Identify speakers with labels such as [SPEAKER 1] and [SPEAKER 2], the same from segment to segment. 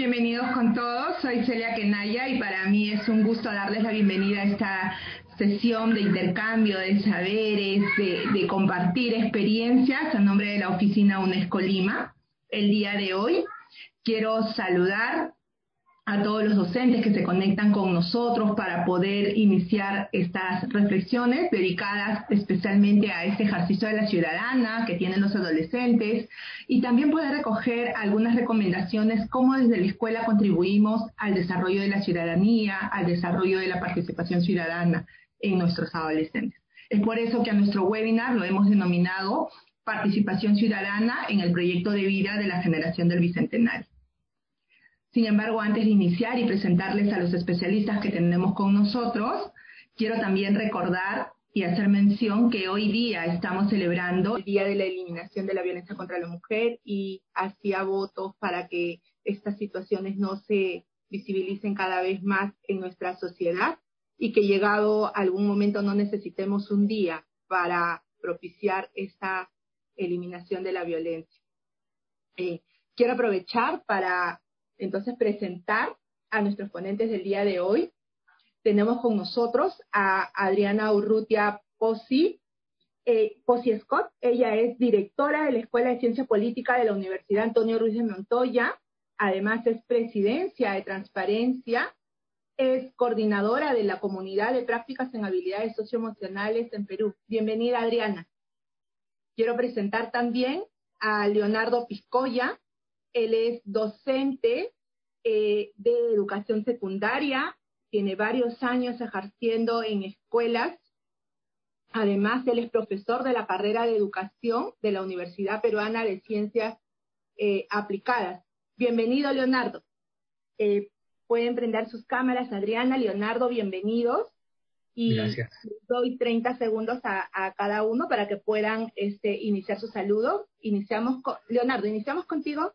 [SPEAKER 1] Bienvenidos con todos, soy Celia Kenaya y para mí es un gusto darles la bienvenida a esta sesión de intercambio de saberes, de, compartir experiencias a nombre de la oficina UNESCO Lima. El día de hoy quiero saludar a todos los docentes que se conectan con nosotros para poder iniciar estas reflexiones dedicadas especialmente a este ejercicio de la ciudadana que tienen los adolescentes y también poder recoger algunas recomendaciones cómo desde la escuela contribuimos al desarrollo de la ciudadanía, al desarrollo de la participación ciudadana en nuestros adolescentes. Es por eso que a nuestro webinar lo hemos denominado Participación Ciudadana en el Proyecto de Vida de la Generación del Bicentenario. Sin embargo, antes de iniciar y presentarles a los especialistas que tenemos con nosotros, quiero también recordar y hacer mención que hoy día estamos celebrando el Día de la Eliminación de la Violencia contra la Mujer y hacía votos para que estas situaciones no se visibilicen cada vez más en nuestra sociedad y que llegado algún momento no necesitemos un día para propiciar esta eliminación de la violencia. Eh, quiero aprovechar para entonces presentar a nuestros ponentes del día de hoy. Tenemos con nosotros a Adriana Urrutia Posi, eh, Scott. Ella es directora de la Escuela de Ciencia Política de la Universidad Antonio Ruiz de Montoya. Además es presidencia de Transparencia. Es coordinadora de la Comunidad de Prácticas en Habilidades Socioemocionales en Perú. Bienvenida, Adriana. Quiero presentar también a Leonardo Piscoya. Él es docente eh, de educación secundaria, tiene varios años ejerciendo en escuelas. Además, él es profesor de la carrera de educación de la Universidad Peruana de Ciencias eh, Aplicadas. Bienvenido, Leonardo. Eh, pueden prender sus cámaras, Adriana, Leonardo, bienvenidos. Y
[SPEAKER 2] Gracias.
[SPEAKER 1] doy 30 segundos a, cada uno para que puedan este, iniciar su saludo. Iniciamos con, Leonardo, iniciamos contigo.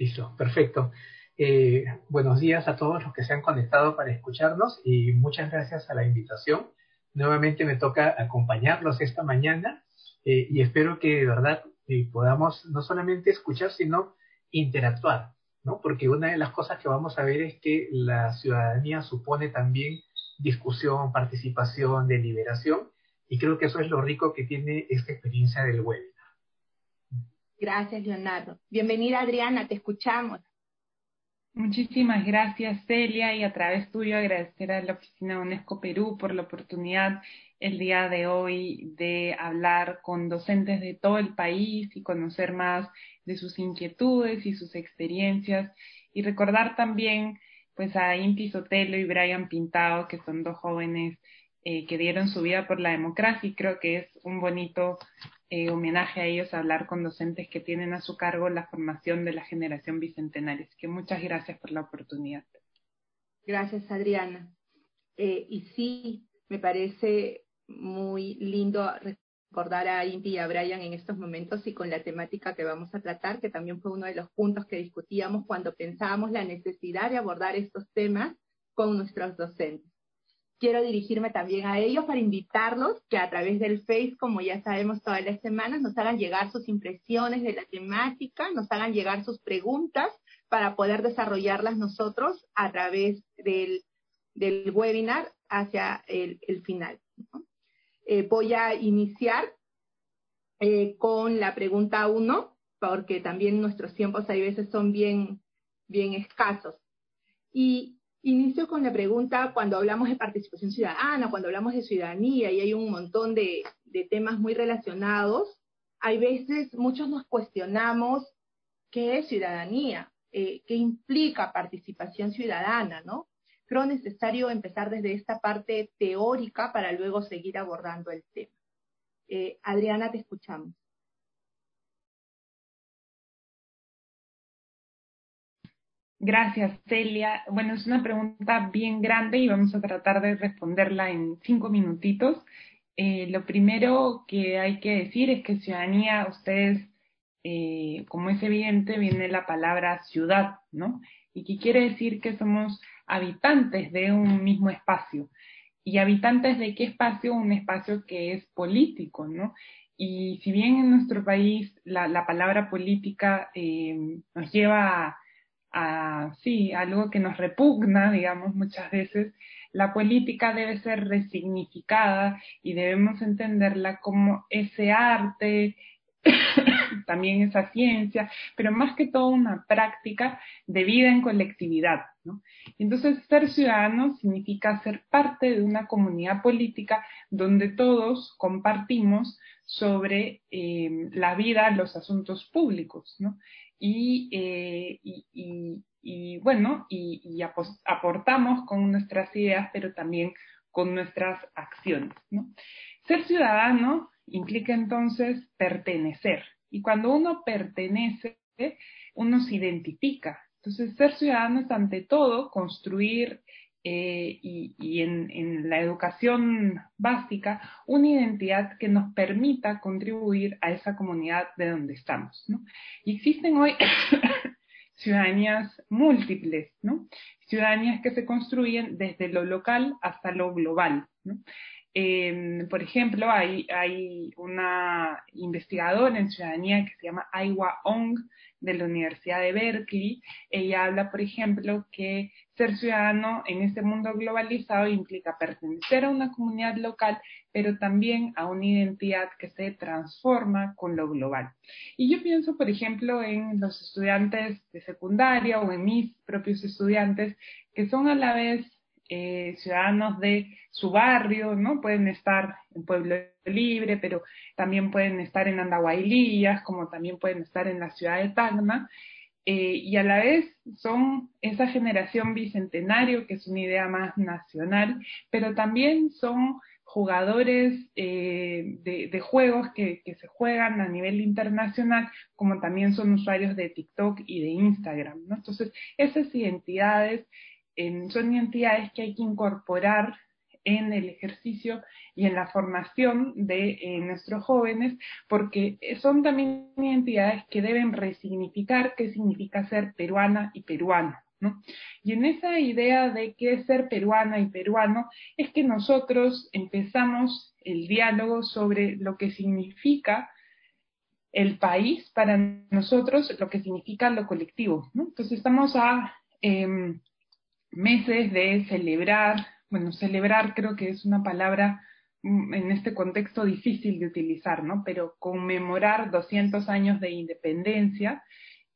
[SPEAKER 2] Listo, perfecto. Eh, buenos días a todos los que se han conectado para escucharnos y muchas gracias a la invitación. Nuevamente me toca acompañarlos esta mañana eh, y espero que de verdad eh, podamos no solamente escuchar, sino interactuar, ¿no? Porque una de las cosas que vamos a ver es que la ciudadanía supone también discusión, participación, deliberación y creo que eso es lo rico que tiene esta experiencia del web.
[SPEAKER 1] Gracias, Leonardo. Bienvenida, Adriana, te escuchamos.
[SPEAKER 3] Muchísimas gracias, Celia, y a través tuyo agradecer a la Oficina UNESCO Perú por la oportunidad el día de hoy de hablar con docentes de todo el país y conocer más de sus inquietudes y sus experiencias y recordar también pues a Inti Sotelo y Brian Pintado, que son dos jóvenes eh, que dieron su vida por la democracia y creo que es un bonito eh, homenaje a ellos hablar con docentes que tienen a su cargo la formación de la generación bicentenaria. Así que muchas gracias por la oportunidad.
[SPEAKER 1] Gracias, Adriana. Eh, y sí, me parece muy lindo recordar a Inti y a Brian en estos momentos y con la temática que vamos a tratar, que también fue uno de los puntos que discutíamos cuando pensábamos la necesidad de abordar estos temas con nuestros docentes quiero dirigirme también a ellos para invitarlos que a través del Face, como ya sabemos todas las semanas, nos hagan llegar sus impresiones de la temática, nos hagan llegar sus preguntas para poder desarrollarlas nosotros a través del, webinar hacia el, final. Eh, voy a iniciar eh, con la pregunta uno, porque también nuestros tiempos a veces son bien, bien escasos. Y Inicio con la pregunta, cuando hablamos de participación ciudadana, cuando hablamos de ciudadanía y hay un montón de, temas muy relacionados, hay veces muchos nos cuestionamos qué es ciudadanía, eh, qué implica participación ciudadana, ¿no? Creo necesario empezar desde esta parte teórica para luego seguir abordando el tema. Eh, Adriana, te escuchamos.
[SPEAKER 3] Gracias, Celia. Bueno, es una pregunta bien grande y vamos a tratar de responderla en cinco minutitos. Eh, lo primero que hay que decir es que ciudadanía, ustedes, eh, como es evidente, viene la palabra ciudad, ¿no? Y que quiere decir que somos habitantes de un mismo espacio. ¿Y habitantes de qué espacio? Un espacio que es político, ¿no? Y si bien en nuestro país la, palabra política eh, nos lleva a a, sí, algo que nos repugna, digamos, muchas veces, la política debe ser resignificada y debemos entenderla como ese arte, también esa ciencia, pero más que todo una práctica de vida en colectividad. ¿no? Entonces, ser ciudadano significa ser parte de una comunidad política donde todos compartimos sobre eh, la vida, los asuntos públicos, ¿no? y, eh, bueno, y, aportamos con nuestras ideas, pero también con nuestras acciones. ¿no? Ser ciudadano implica entonces pertenecer, y cuando uno pertenece, uno se identifica. Entonces, ser ciudadano es ante todo construir eh, y, en, la educación básica una identidad que nos permita contribuir a esa comunidad de donde estamos. Y existen hoy ciudadanías múltiples, ¿no? ciudadanías que se construyen desde lo local hasta lo global. Eh, por ejemplo, hay, hay una investigadora en ciudadanía que se llama Aiwa Ong de la Universidad de Berkeley. Ella habla, por ejemplo, que ser ciudadano en este mundo globalizado implica pertenecer a una comunidad local, pero también a una identidad que se transforma con lo global. Y yo pienso, por ejemplo, en los estudiantes de secundaria o en mis propios estudiantes que son a la vez eh, ciudadanos de su barrio, ¿no? Pueden estar en Pueblo Libre, pero también pueden estar en Andahuaylías, como también pueden estar en la ciudad de Tacna, eh, y a la vez son esa generación bicentenario, que es una idea más nacional, pero también son jugadores eh, de, juegos que, se juegan a nivel internacional, como también son usuarios de TikTok y de Instagram. Entonces, esas identidades son entidades que hay que incorporar en el ejercicio y en la formación de eh, nuestros jóvenes, porque son también identidades que deben resignificar qué significa ser peruana y peruano. ¿no? Y en esa idea de qué es ser peruana y peruano, es que nosotros empezamos el diálogo sobre lo que significa el país para nosotros, lo que significa lo colectivo. Entonces estamos a em, meses de celebrar, bueno, celebrar creo que es una palabra mm, en este contexto difícil de utilizar, ¿no? Pero conmemorar 200 años de independencia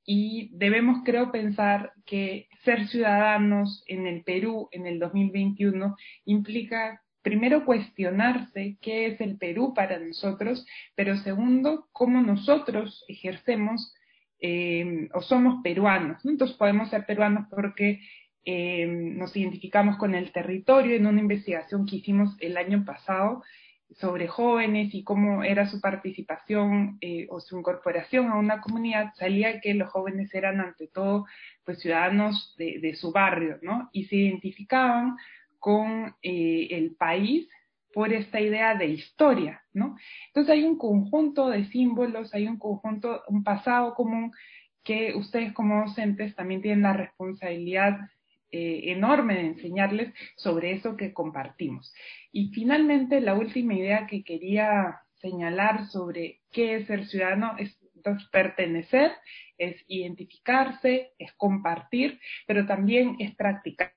[SPEAKER 3] y debemos, creo, pensar que ser ciudadanos en el Perú en el 2021 implica primero cuestionarse qué es el Perú para nosotros, pero segundo, cómo nosotros ejercemos eh, o somos peruanos. Entonces podemos ser peruanos porque eh, nos identificamos con el territorio en una investigación que hicimos el año pasado sobre jóvenes y cómo era su participación eh, o su incorporación a una comunidad, salía que los jóvenes eran ante todo pues ciudadanos de, su barrio, ¿no? Y se identificaban con eh, el país por esta idea de historia, ¿no? Entonces hay un conjunto de símbolos, hay un conjunto, un pasado común que ustedes como docentes también tienen la responsabilidad eh, enorme de enseñarles sobre eso que compartimos. Y finalmente, la última idea que quería señalar sobre qué es ser ciudadano es pertenecer, es identificarse, es compartir, pero también es practicar.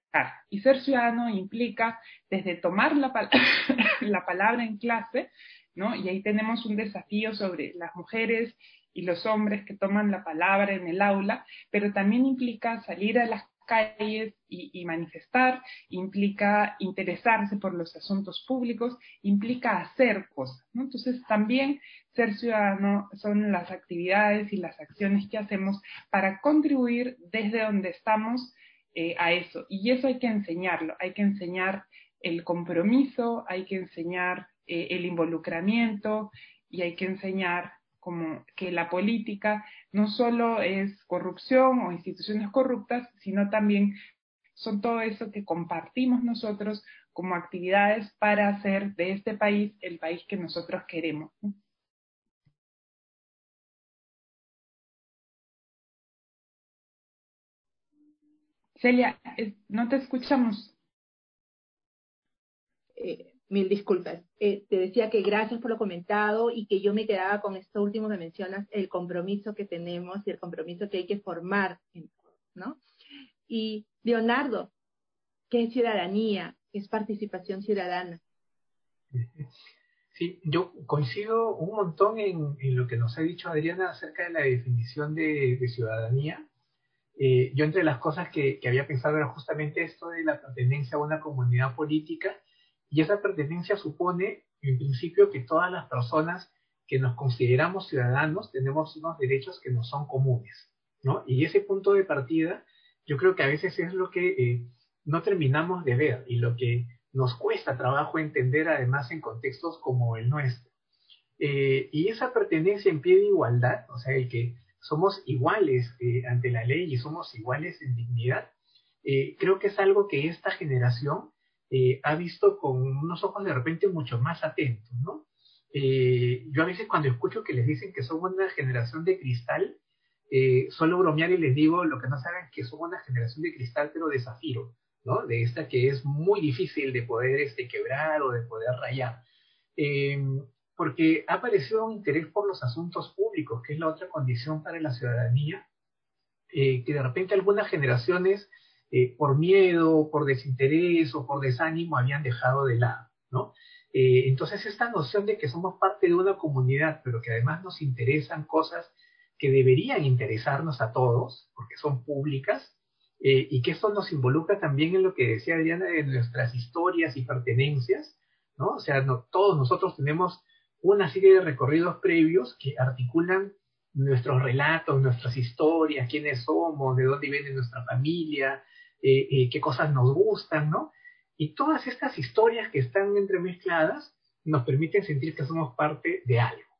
[SPEAKER 3] Y ser ciudadano implica desde tomar la, la palabra en clase, ¿no? Y ahí tenemos un desafío sobre las mujeres y los hombres que toman la palabra en el aula, pero también implica salir a las calles y, manifestar, implica interesarse por los asuntos públicos, implica hacer cosas. Entonces también ser ciudadano son las actividades y las acciones que hacemos para contribuir desde donde estamos eh, a eso. Y eso hay que enseñarlo, hay que enseñar el compromiso, hay que enseñar eh, el involucramiento y hay que enseñar como que la política no solo es corrupción o instituciones corruptas, sino también son todo eso que compartimos nosotros como actividades para hacer de este país el país que nosotros queremos. Celia, no te escuchamos.
[SPEAKER 1] Eh, Mil disculpas. Eh, te decía que gracias por lo comentado y que yo me quedaba con esto último que mencionas, el compromiso que tenemos y el compromiso que hay que formar, ¿no? Y Leonardo, ¿qué es ciudadanía? ¿Qué es participación ciudadana?
[SPEAKER 2] Sí, yo coincido un montón en, lo que nos ha dicho Adriana acerca de la definición de, ciudadanía. Eh, yo entre las cosas que, que, había pensado era justamente esto de la pertenencia a una comunidad política y esa pertenencia supone en principio que todas las personas que nos consideramos ciudadanos tenemos unos derechos que nos son comunes, ¿no? Y ese punto de partida yo creo que a veces es lo que eh, no terminamos de ver y lo que nos cuesta trabajo entender además en contextos como el nuestro. Eh, y esa pertenencia en pie de igualdad, o sea, el que somos iguales eh, ante la ley y somos iguales en dignidad, creo que es algo que esta generación ha visto con unos ojos de repente mucho más atentos, ¿no? Eh, yo a veces cuando escucho que les dicen que son una generación de cristal, eh, suelo bromear y les digo lo que no saben que son una generación de cristal pero de zafiro, ¿no? De esta que es muy difícil de poder este, quebrar o de poder rayar. Em, porque ha aparecido un interés por los asuntos públicos, que es la otra condición para la ciudadanía, eh, que de repente algunas generaciones, eh, por miedo, por desinterés o por desánimo, habían dejado de lado, ¿no? Eh, entonces, esta noción de que somos parte de una comunidad, pero que además nos interesan cosas que deberían interesarnos a todos, porque son públicas, eh, y que esto nos involucra también en lo que decía Adriana de nuestras historias y pertenencias, ¿no? O sea, todos nosotros tenemos una serie de recorridos previos que articulan nuestros relatos, nuestras historias, quiénes somos, de dónde viene nuestra familia, eh, qué cosas nos gustan, ¿no? Y todas estas historias que están entremezcladas nos permiten sentir que somos parte de algo,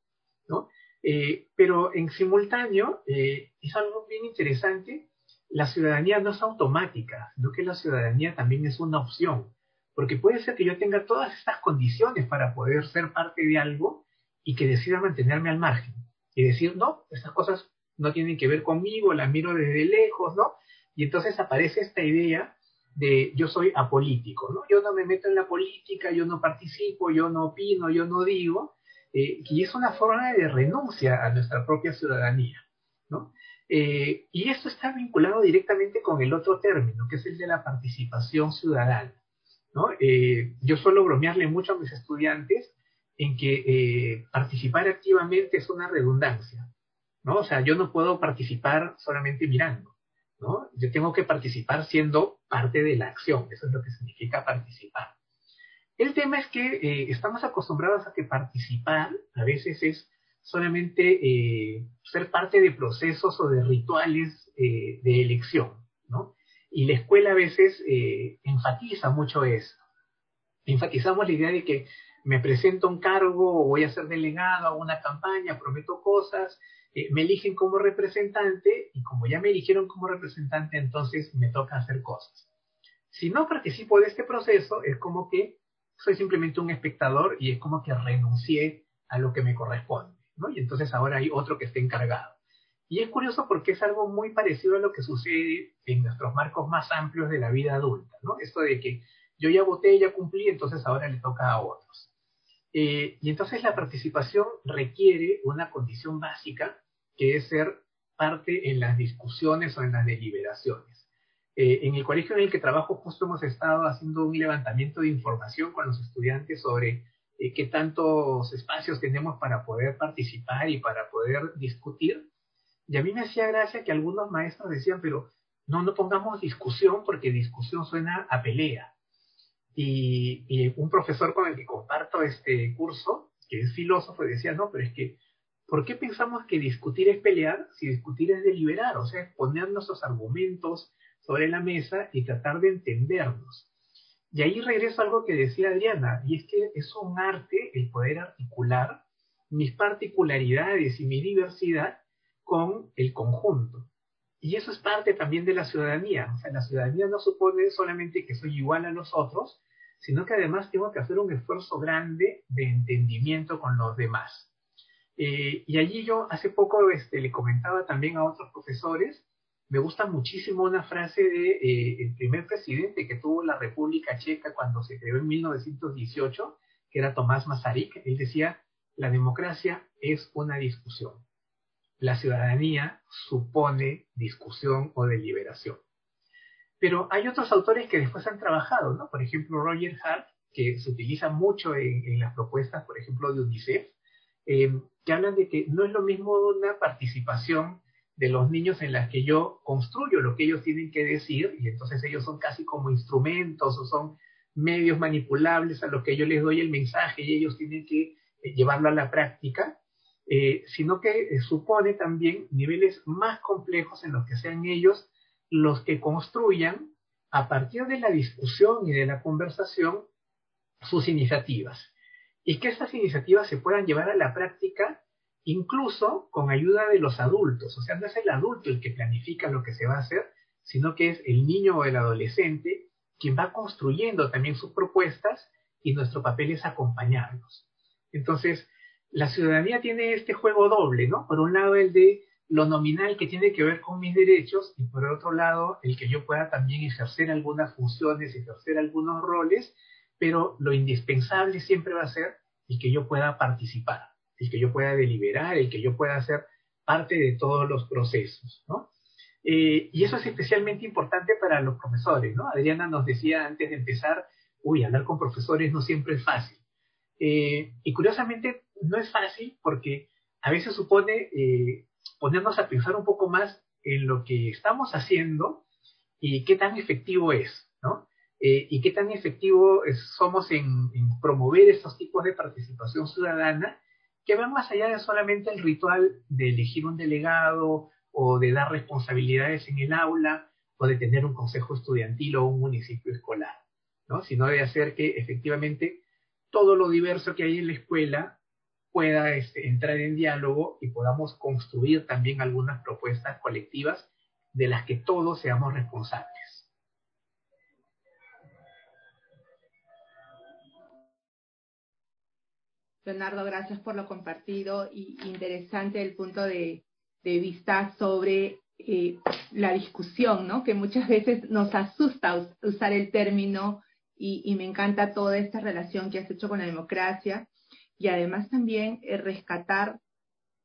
[SPEAKER 2] ¿no? Eh, pero en simultáneo, eh, es algo bien interesante, la ciudadanía no es automática, sino que la ciudadanía también es una opción, porque puede ser que yo tenga todas estas condiciones para poder ser parte de algo y que decida mantenerme al margen y decir, no, estas cosas no tienen que ver conmigo, las miro desde lejos, ¿no? Y entonces aparece esta idea de yo soy apolítico, ¿no? Yo no me meto en la política, yo no participo, yo no opino, yo no digo, eh, y es una forma de renuncia a nuestra propia ciudadanía, ¿no? Eh, y esto está vinculado directamente con el otro término, que es el de la participación ciudadana, ¿no? Eh, yo suelo bromearle mucho a mis estudiantes en que participar activamente es una redundancia, ¿no? O sea, yo no puedo participar solamente mirando. Yo tengo que participar siendo parte de la acción, eso es lo que significa participar. El tema es que eh, estamos acostumbrados a que participar a veces es solamente eh, ser parte de procesos o de rituales eh, de elección. Y la escuela a veces enfatiza mucho eso. Enfatizamos la idea de que me presento un cargo voy a ser delegado a una campaña, prometo cosas, eh, me eligen como representante y como ya me eligieron como representante, entonces me toca hacer cosas. Si no participo de este proceso, es como que soy simplemente un espectador y es como que renuncié a lo que me corresponde, ¿no? Y entonces ahora hay otro que esté encargado. Y es curioso porque es algo muy parecido a lo que sucede en nuestros marcos más amplios de la vida adulta, ¿no? Esto de que yo ya voté, ya cumplí, entonces ahora le toca a otros. Eh, y entonces la participación requiere una condición básica que es ser parte en las discusiones o en las deliberaciones. Eh, en el colegio en el que trabajo justo hemos estado haciendo un levantamiento de información con los estudiantes sobre eh, qué tantos espacios tenemos para poder participar y para poder discutir. Y a mí me hacía gracia que algunos maestros decían, pero no, no pongamos discusión porque discusión suena a pelea. Y, y, un profesor con el que comparto este curso, que es filósofo, decía, no, pero es que ¿Por qué pensamos que discutir es pelear si discutir es deliberar? O sea, poner nuestros argumentos sobre la mesa y tratar de entendernos. Y ahí regreso a algo que decía Adriana, y es que es un arte el poder articular mis particularidades y mi diversidad con el conjunto. Y eso es parte también de la ciudadanía. O sea, la ciudadanía no supone solamente que soy igual a los otros, sino que además tengo que hacer un esfuerzo grande de entendimiento con los demás. Eh, y allí yo hace poco este, le comentaba también a otros profesores, me gusta muchísimo una frase de eh, primer presidente que tuvo la República Checa cuando se creó en 1918, que era Tomás Masaryk. Él decía, la democracia es una discusión. La ciudadanía supone discusión o deliberación. Pero hay otros autores que después han trabajado, ¿no? Por ejemplo, Roger Hart, que se utiliza mucho en, las propuestas, por ejemplo, de UNICEF, eh, que hablan de que no es lo mismo una participación de los niños en las que yo construyo lo que ellos tienen que decir y entonces ellos son casi como instrumentos o son medios manipulables a los que yo les doy el mensaje y ellos tienen que eh, llevarlo a la práctica, eh, sino que eh, supone también niveles más complejos en los que sean ellos los que construyan a partir de la discusión y de la conversación sus iniciativas y que estas iniciativas se puedan llevar a la práctica incluso con ayuda de los adultos. O sea, no es el adulto el que planifica lo que se va a hacer, sino que es el niño o el adolescente quien va construyendo también sus propuestas y nuestro papel es acompañarlos. Entonces, la ciudadanía tiene este juego doble, ¿no? Por un lado, el de lo nominal que tiene que ver con mis derechos y por otro lado, el que yo pueda también ejercer algunas funciones, ejercer algunos roles, pero lo indispensable siempre va a ser el que yo pueda participar el que yo pueda deliberar, el que yo pueda ser parte de todos los procesos, ¿no? Eh, y eso es especialmente importante para los profesores, ¿no? Adriana nos decía antes de empezar, uy, hablar con profesores no siempre es fácil. Eh, y curiosamente no es fácil porque a veces supone eh, ponernos a pensar un poco más en lo que estamos haciendo y qué tan efectivo es, ¿no? Y qué tan efectivo somos en, promover estos tipos de participación ciudadana que van más allá de solamente el ritual de elegir un delegado o de dar responsabilidades en el aula o de tener un consejo estudiantil o un municipio escolar, ¿no? sino de hacer que efectivamente todo lo diverso que hay en la escuela pueda este, entrar en diálogo y podamos construir también algunas propuestas colectivas de las que todos seamos responsables.
[SPEAKER 1] Leonardo, gracias por lo compartido y interesante el punto de, vista sobre eh, la discusión, ¿no? Que muchas veces nos asusta usar el término y, me encanta toda esta relación que has hecho con la democracia y además también eh, rescatar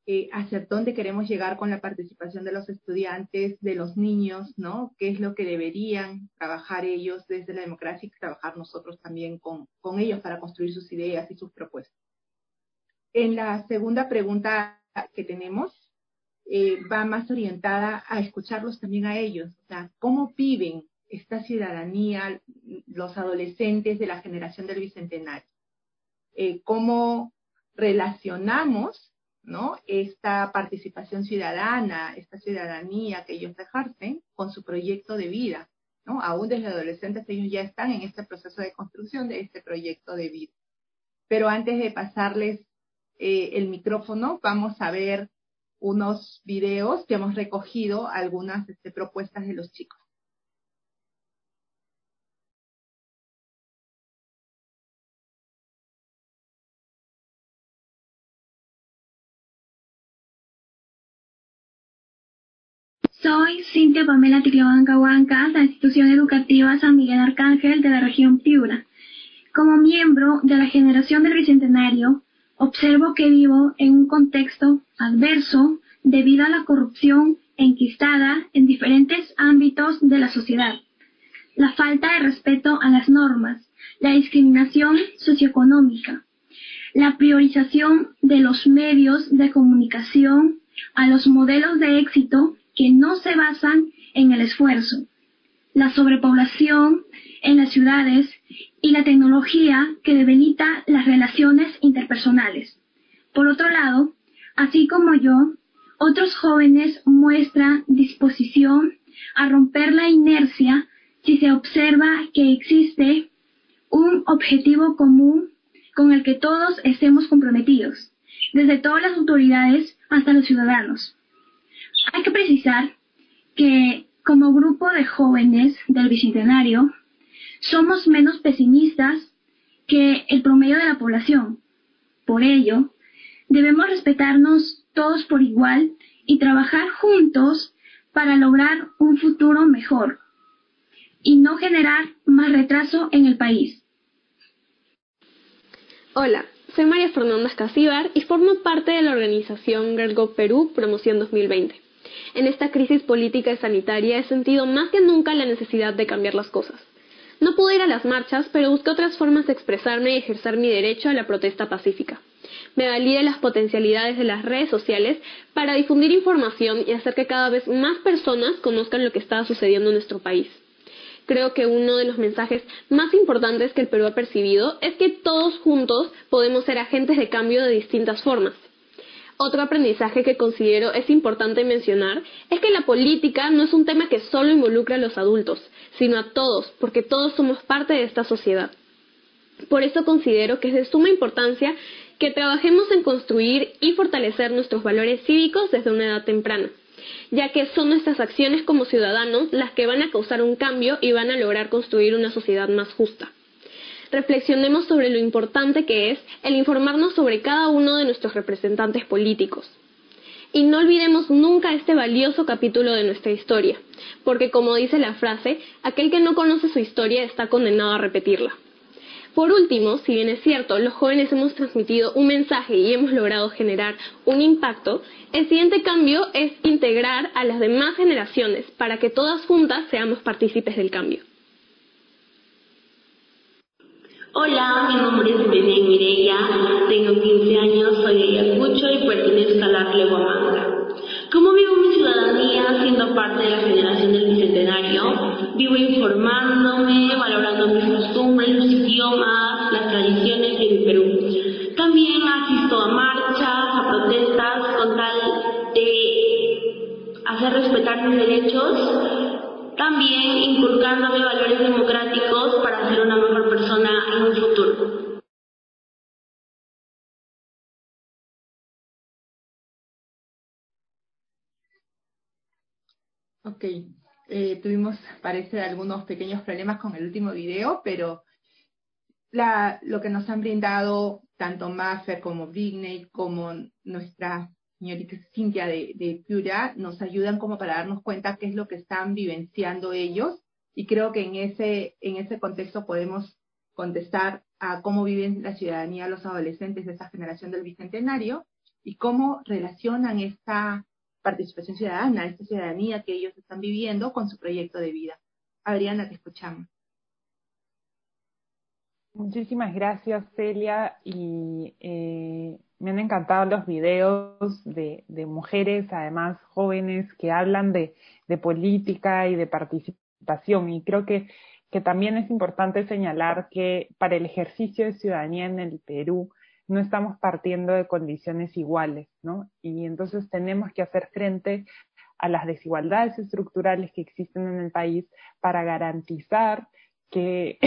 [SPEAKER 1] eh, hacia dónde queremos llegar con la participación de los estudiantes, de los niños, ¿no? ¿Qué es lo que deberían trabajar ellos desde la democracia y trabajar nosotros también con ellos para construir sus ideas y sus propuestas? En la segunda pregunta que tenemos, eh, va más orientada a escucharlos también a ellos, o sea, cómo viven esta ciudadanía los adolescentes de la generación del Bicentenario, eh, cómo relacionamos ¿no? esta participación ciudadana, esta ciudadanía que ellos ejercen con su proyecto de vida. ¿no? Aún desde adolescentes ellos ya están en este proceso de construcción de este proyecto de vida. Pero antes de pasarles eh, el micrófono, vamos a ver unos videos que hemos recogido, algunas este, propuestas de los chicos.
[SPEAKER 4] Soy Cintia Pamela Ticlabanca Huanca, de la institución educativa San Miguel Arcángel de la región Piura. Como miembro de la generación del Bicentenario, observo que vivo en un contexto adverso debido a la corrupción enquistada en diferentes ámbitos de la sociedad, la falta de respeto a las normas, la discriminación socioeconómica, la priorización de los medios de comunicación a los modelos de éxito que no se basan en el esfuerzo, la sobrepoblación en las ciudades y la tecnología que debilita las relaciones interpersonales. Por otro lado, así como yo, otros jóvenes muestran disposición a romper la inercia si se observa que existe un objetivo común con el que todos estemos comprometidos, desde todas las autoridades hasta los ciudadanos. Hay que precisar que como grupo de jóvenes del Bicentenario, somos menos pesimistas que el promedio de la población. Por ello, debemos respetarnos todos por igual y trabajar juntos para lograr un futuro mejor y no generar más retraso en el país.
[SPEAKER 5] Hola, soy María Fernanda Escasíbar y formo parte de la organización Girl Perú Promoción 2020. En esta crisis política y sanitaria he sentido más que nunca la necesidad de cambiar las cosas. No pude ir a las marchas, pero busqué otras formas de expresarme y ejercer mi derecho a la protesta pacífica. Me valí de las potencialidades de las redes sociales para difundir información y hacer que cada vez más personas conozcan lo que estaba sucediendo en nuestro país. Creo que uno de los mensajes más importantes que el Perú ha percibido es que todos juntos podemos ser agentes de cambio de distintas formas. Otro aprendizaje que considero es importante mencionar es que la política no es un tema que solo involucra a los adultos, sino a todos, porque todos somos parte de esta sociedad. Por eso considero que es de suma importancia que trabajemos en construir y fortalecer nuestros valores cívicos desde una edad temprana, ya que son nuestras acciones como ciudadanos las que van a causar un cambio y van a lograr construir una sociedad más justa. Reflexionemos sobre lo importante que es el informarnos sobre cada uno de nuestros representantes políticos. Y no olvidemos nunca este valioso capítulo de nuestra historia, porque como dice la frase, aquel que no conoce su historia está condenado a repetirla. Por último, si bien es cierto, los jóvenes hemos transmitido un mensaje y hemos logrado generar un impacto, el siguiente cambio es integrar a las demás generaciones para que todas juntas seamos partícipes del cambio.
[SPEAKER 6] Hola, mi nombre es Belén Mireya, tengo 15 años, soy de Ayacucho y pertenezco a la Huamanga. ¿Cómo vivo mi ciudadanía siendo parte de la generación del Bicentenario? Vivo informándome, valorando mis costumbres, los idiomas, las tradiciones de mi Perú. También asisto a marchas, a protestas con tal de hacer respetar mis derechos, también inculcándome valores democráticos para ser una mejor persona en un futuro.
[SPEAKER 1] Ok, eh, tuvimos, parece, algunos pequeños problemas con el último video, pero la, lo que nos han brindado tanto Maffer como Britney como nuestra señorita Cintia de, de Piura nos ayudan como para darnos cuenta qué es lo que están vivenciando ellos y creo que en ese, en ese contexto podemos contestar a cómo viven la ciudadanía los adolescentes de esta generación del Bicentenario y cómo relacionan esta participación ciudadana, esta ciudadanía que ellos están viviendo con su proyecto de vida. Adriana, te escuchamos.
[SPEAKER 3] Muchísimas gracias, Celia, y eh, me han encantado los videos de, mujeres, además jóvenes, que hablan de, política y de participación, y creo que, que también es importante señalar que para el ejercicio de ciudadanía en el Perú, no estamos partiendo de condiciones iguales, ¿no? Y entonces tenemos que hacer frente a las desigualdades estructurales que existen en el país para garantizar que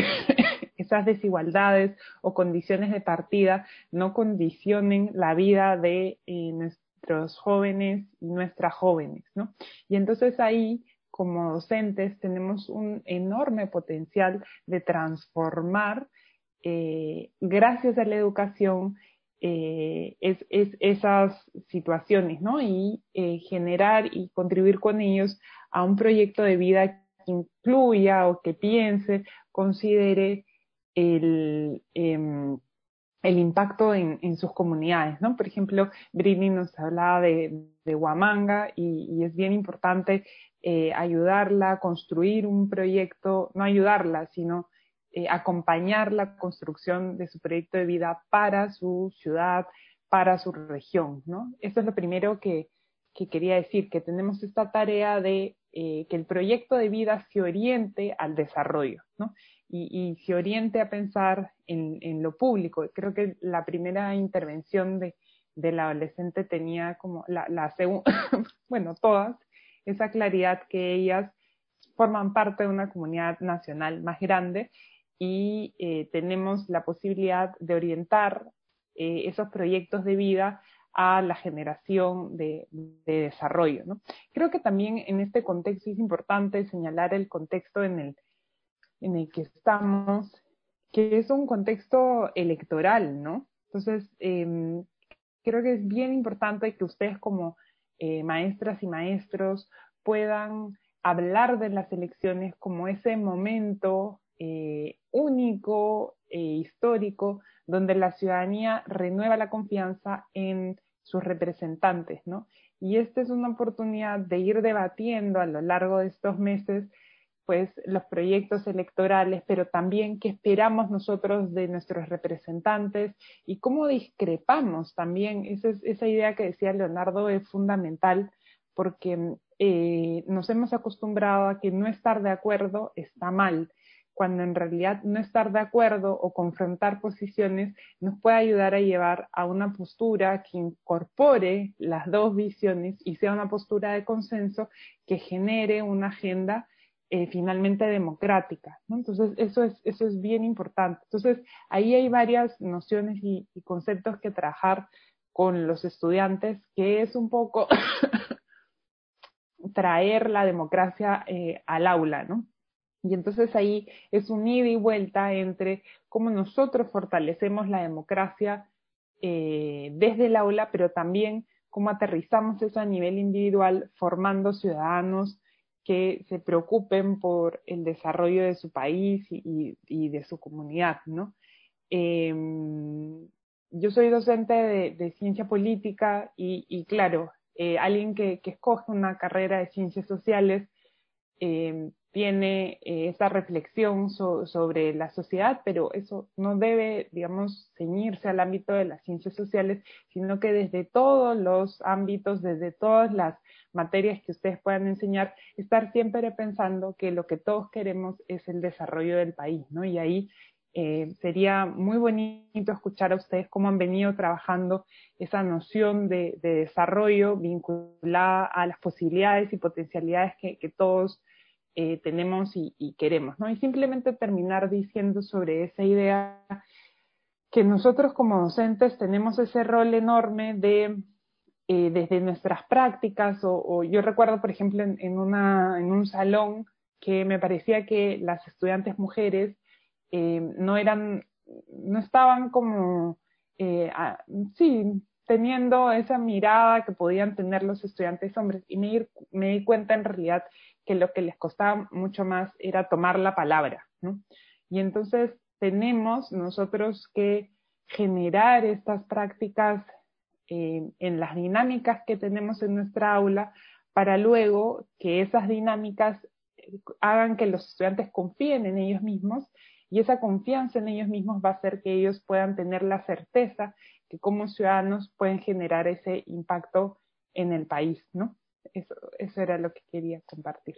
[SPEAKER 3] esas desigualdades o condiciones de partida no condicionen la vida de eh, nuestros jóvenes y nuestras jóvenes, ¿no? Y entonces ahí como docentes tenemos un enorme potencial de transformar eh, gracias a la educación, eh, es, esas situaciones, ¿no? Y generar y contribuir con ellos a un proyecto de vida que incluya o que piense, considere el, em, el impacto en, sus comunidades, ¿no? Por ejemplo, Britney nos hablaba de, de Huamanga y, es bien importante ayudarla a construir un proyecto, no ayudarla, sino eh, acompañar la construcción de su proyecto de vida para su ciudad, para su región, ¿no? Esto es lo primero que, quería decir, que tenemos esta tarea de eh, que el proyecto de vida se oriente al desarrollo, ¿no? Y, se oriente a pensar en, lo público. Creo que la primera intervención de, del adolescente tenía como la, la bueno, todas, esa claridad que ellas forman parte de una comunidad nacional más grande y eh, tenemos la posibilidad de orientar eh, esos proyectos de vida a la generación de, desarrollo. ¿no? Creo que también en este contexto es importante señalar el contexto en el, en el que estamos, que es un contexto electoral, ¿no? Entonces, em, creo que es bien importante que ustedes como eh, maestras y maestros puedan hablar de las elecciones como ese momento eh, único e histórico donde la ciudadanía renueva la confianza en sus representantes, ¿no? Y esta es una oportunidad de ir debatiendo a lo largo de estos meses pues los proyectos electorales, pero también qué esperamos nosotros de nuestros representantes y cómo discrepamos también. Esa, esa idea que decía Leonardo es fundamental porque eh, nos hemos acostumbrado a que no estar de acuerdo está mal, cuando en realidad no estar de acuerdo o confrontar posiciones nos puede ayudar a llevar a una postura que incorpore las dos visiones y sea una postura de consenso que genere una agenda eh, finalmente democrática. Entonces, eso es, eso es bien importante. Entonces, ahí hay varias nociones y, conceptos que trabajar con los estudiantes, que es un poco traer la democracia eh, al aula, ¿no? Y entonces ahí es un ida y vuelta entre cómo nosotros fortalecemos la democracia eh, desde el aula, pero también cómo aterrizamos eso a nivel individual, formando ciudadanos que se preocupen por el desarrollo de su país y, de su comunidad, ¿no? Em, yo soy docente de, ciencia política y, claro, eh, alguien que, escoge una carrera de ciencias sociales em, tiene eh, esa reflexión sobre la sociedad, pero eso no debe, digamos, ceñirse al ámbito de las ciencias sociales, sino que desde todos los ámbitos, desde todas las materias que ustedes puedan enseñar, estar siempre pensando que lo que todos queremos es el desarrollo del país, ¿no? Y ahí eh, sería muy bonito escuchar a ustedes cómo han venido trabajando esa noción de, desarrollo vinculada a las posibilidades y potencialidades que, que todos eh, tenemos y, queremos, ¿no? Y simplemente terminar diciendo sobre esa idea que nosotros como docentes tenemos ese rol enorme de, eh, desde nuestras prácticas, o, yo recuerdo, por ejemplo, en, una, en un salón que me parecía que las estudiantes mujeres eh, no eran, no estaban como, sí, teniendo esa mirada que podían tener los estudiantes hombres. Y me, me di cuenta en realidad que lo que les costaba mucho más era tomar la palabra, ¿no? Y entonces tenemos nosotros que generar estas prácticas eh, en las dinámicas que tenemos en nuestra aula para luego que esas dinámicas eh, hagan que los estudiantes confíen en ellos mismos y esa confianza en ellos mismos va a hacer que ellos puedan tener la certeza que como ciudadanos pueden generar ese impacto en el país, ¿no? Eso, eso era lo que quería compartir.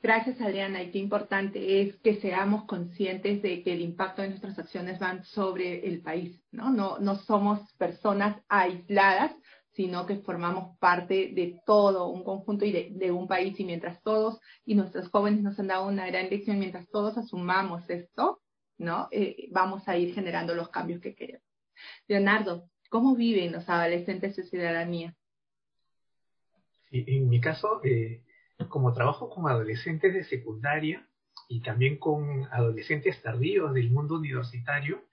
[SPEAKER 1] Gracias, Adriana. Y qué importante es que seamos conscientes de que el impacto de nuestras acciones van sobre el país, ¿no? No, no somos personas aisladas, sino que formamos parte de todo un conjunto y de, un país. Y mientras todos, y nuestros jóvenes nos han dado una gran lección, mientras todos asumamos esto, ¿no? Eh, vamos a ir generando los cambios que queremos. Leonardo, ¿Cómo viven los adolescentes su ciudadanía?
[SPEAKER 2] Sí, en mi caso, eh, como trabajo con adolescentes de secundaria y también con adolescentes tardíos del mundo universitario,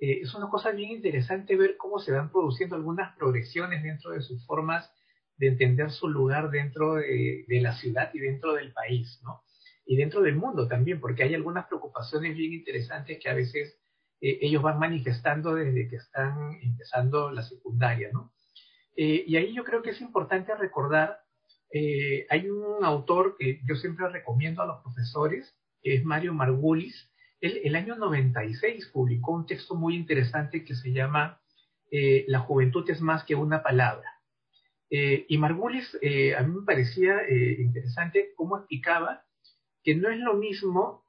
[SPEAKER 2] eh, es una cosa bien interesante ver cómo se van produciendo algunas progresiones dentro de sus formas de entender su lugar dentro de, de, la ciudad y dentro del país, ¿no? Y dentro del mundo también, porque hay algunas preocupaciones bien interesantes que a veces eh, ellos van manifestando desde que están empezando la secundaria, ¿no? Eh, y ahí yo creo que es importante recordar, eh, hay un autor que yo siempre recomiendo a los profesores, que es Mario Margulis. Él, el año 96 publicó un texto muy interesante que se llama La juventud es más que una palabra. y Margulis, a mí me parecía interesante cómo explicaba que no es lo mismo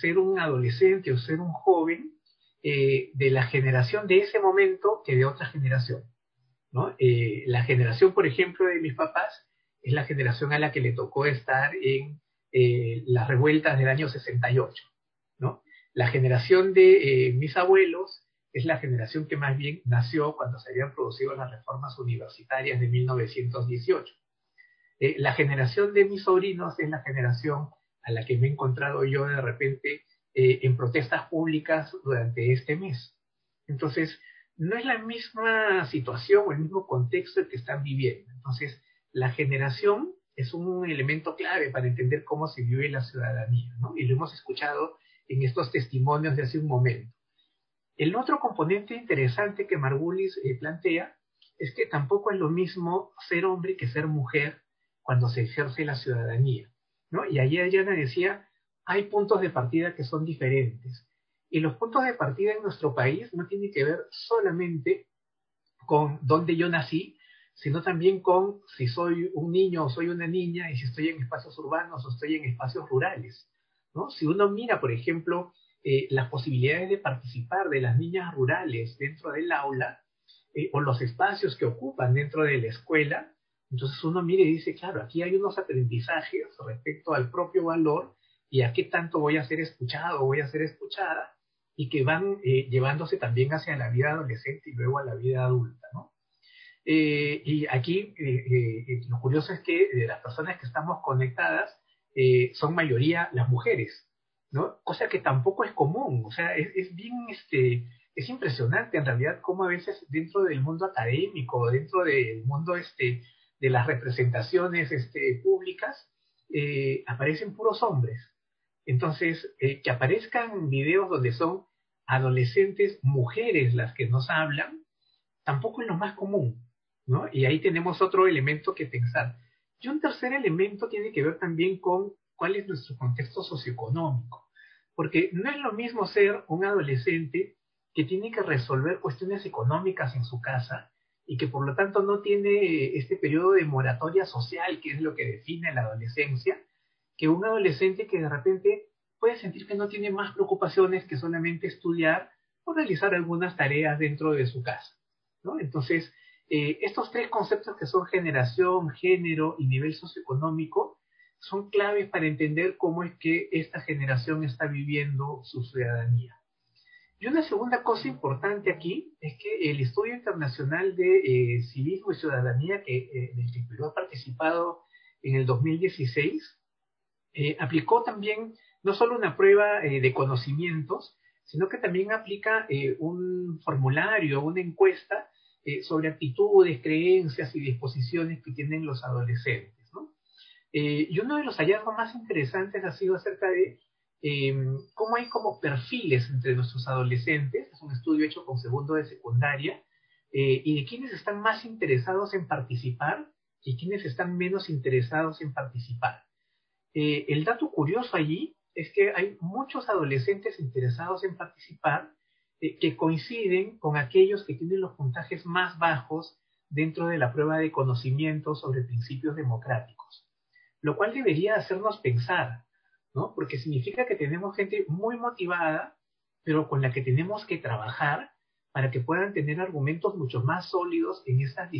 [SPEAKER 2] ser un adolescente o ser un joven eh, de la generación de ese momento que de otra generación. Eh, la generación, por ejemplo, de mis papás es la generación a la que le tocó estar en eh, las revueltas del año 68. ¿no? La generación de mis abuelos es la generación que más bien nació cuando se habían producido las reformas universitarias de 1918. la generación de mis sobrinos es la generación a la que me he encontrado yo de repente eh, en protestas públicas durante este mes. Entonces, no es la misma situación o el mismo contexto el que están viviendo. Entonces, la generación es un elemento clave para entender cómo se vive la ciudadanía, ¿no? Y lo hemos escuchado en estos testimonios de hace un momento. El otro componente interesante que Margulis eh, plantea es que tampoco es lo mismo ser hombre que ser mujer cuando se ejerce la ciudadanía. ¿no? Y ayer Diana decía, hay puntos de partida que son diferentes. Y los puntos de partida en nuestro país no tienen que ver solamente con dónde yo nací, sino también con si soy un niño o soy una niña y si estoy en espacios urbanos o estoy en espacios rurales. ¿no? Si uno mira, por ejemplo, eh, las posibilidades de participar de las niñas rurales dentro del aula eh, o los espacios que ocupan dentro de la escuela, entonces uno mira y dice, claro, aquí hay unos aprendizajes respecto al propio valor y a qué tanto voy a ser escuchado voy a ser escuchada y que van eh, llevándose también hacia la vida adolescente y luego a la vida adulta, ¿no? Eh, y aquí eh, lo curioso es que de las personas que estamos conectadas son mayoría las mujeres, ¿no? Cosa que tampoco es común, o sea, es, es bien, este, es impresionante en realidad cómo a veces dentro del mundo académico, dentro del mundo este, de las representaciones este, públicas, aparecen puros hombres, entonces, eh, que aparezcan videos donde son adolescentes mujeres las que nos hablan, tampoco es lo más común, ¿no? Y ahí tenemos otro elemento que pensar. Y un tercer elemento tiene que ver también con cuál es nuestro contexto socioeconómico, porque no es lo mismo ser un adolescente que tiene que resolver cuestiones económicas en su casa y que por lo tanto no tiene este periodo de moratoria social, que es lo que define la adolescencia, que un adolescente que de repente puede sentir que no tiene más preocupaciones que solamente estudiar o realizar algunas tareas dentro de su casa. ¿no? Entonces, eh, estos tres conceptos que son generación, género y nivel socioeconómico son claves para entender cómo es que esta generación está viviendo su ciudadanía. Y una segunda cosa importante aquí es que el estudio internacional de eh, civismo y ciudadanía que, eh, del que Perú ha participado en el 2016 eh, aplicó también no solo una prueba eh, de conocimientos, sino que también aplica eh, un formulario, una encuesta sobre actitudes, creencias y disposiciones que tienen los adolescentes. y uno de los hallazgos más interesantes ha sido acerca de cómo hay como perfiles entre nuestros adolescentes, es un estudio hecho con segundo de secundaria, y de quienes están más interesados en participar y quienes están menos interesados en participar. Eh, el dato curioso allí es que hay muchos adolescentes interesados en participar eh, que coinciden con aquellos que tienen los puntajes más bajos dentro de la prueba de conocimiento sobre principios democráticos, lo cual debería hacernos pensar, ¿no? Porque significa que tenemos gente muy motivada, pero con la que tenemos que trabajar para que puedan tener argumentos mucho más sólidos en estas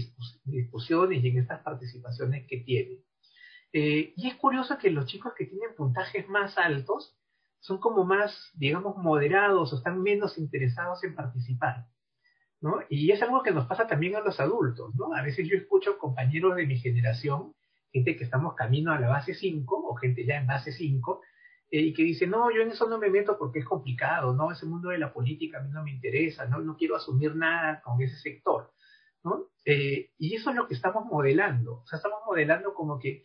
[SPEAKER 2] discusiones y en estas participaciones que tienen. Eh, y es curioso que los chicos que tienen puntajes más altos son como más, digamos, moderados o están menos interesados en participar. ¿no? Y es algo que nos pasa también a los adultos. ¿no? A veces yo escucho compañeros de mi generación, gente que estamos camino a la base 5 o gente ya en base 5, eh, y que dice, no, yo en eso no me meto porque es complicado, ¿no? Ese mundo de la política a mí no me interesa, ¿no? No quiero asumir nada con ese sector, ¿no? Eh, y eso es lo que estamos modelando. O sea, estamos modelando como que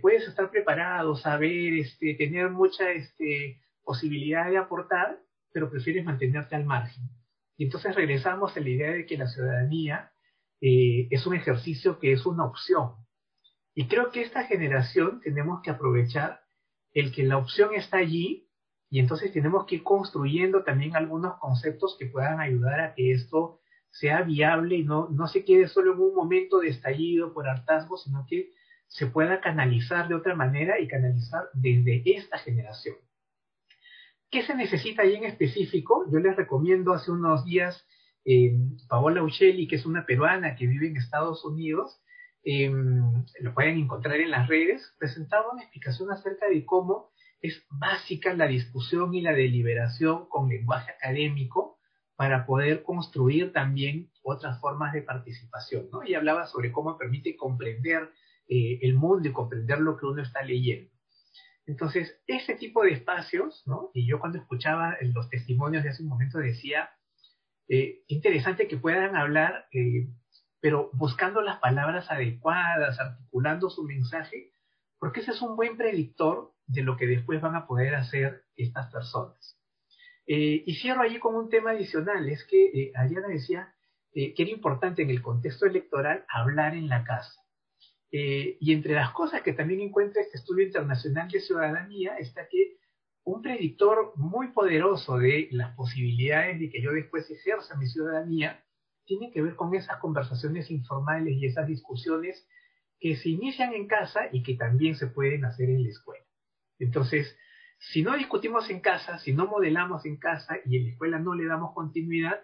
[SPEAKER 2] puedes estar preparado, saber, este, tener mucha este, posibilidad de aportar, pero prefieres mantenerte al margen. Y entonces regresamos a la idea de que la ciudadanía eh, es un ejercicio que es una opción. Y creo que esta generación tenemos que aprovechar el que la opción está allí y entonces tenemos que ir construyendo también algunos conceptos que puedan ayudar a que esto sea viable y no, no se quede solo en un momento de estallido por hartazgo, sino que se pueda canalizar de otra manera y canalizar desde esta generación. ¿Qué se necesita ahí en específico? Yo les recomiendo hace unos días eh, Paola Uccelli, que es una peruana que vive en Estados Unidos, em, lo pueden encontrar en las redes, presentaba una explicación acerca de cómo es básica la discusión y la deliberación con lenguaje académico para poder construir también otras formas de participación, ¿no? Y hablaba sobre cómo permite comprender eh, el mundo y comprender lo que uno está leyendo. Entonces, ese tipo de espacios, ¿no? Y yo cuando escuchaba los testimonios de hace un momento decía, eh, interesante que puedan hablar, eh, pero buscando las palabras adecuadas, articulando su mensaje, porque ese es un buen predictor de lo que después van a poder hacer estas personas. Eh, y cierro allí con un tema adicional, es que Ariana decía que era importante en el contexto electoral hablar en la casa. Y entre las cosas que también encuentra este estudio internacional de ciudadanía está que un predictor muy poderoso de las posibilidades de que yo después ejerza mi ciudadanía tiene que ver con esas conversaciones informales y esas discusiones que se inician en casa y que también se pueden hacer en la escuela. Entonces, si no discutimos en casa, si no modelamos en casa y en la escuela no le damos continuidad,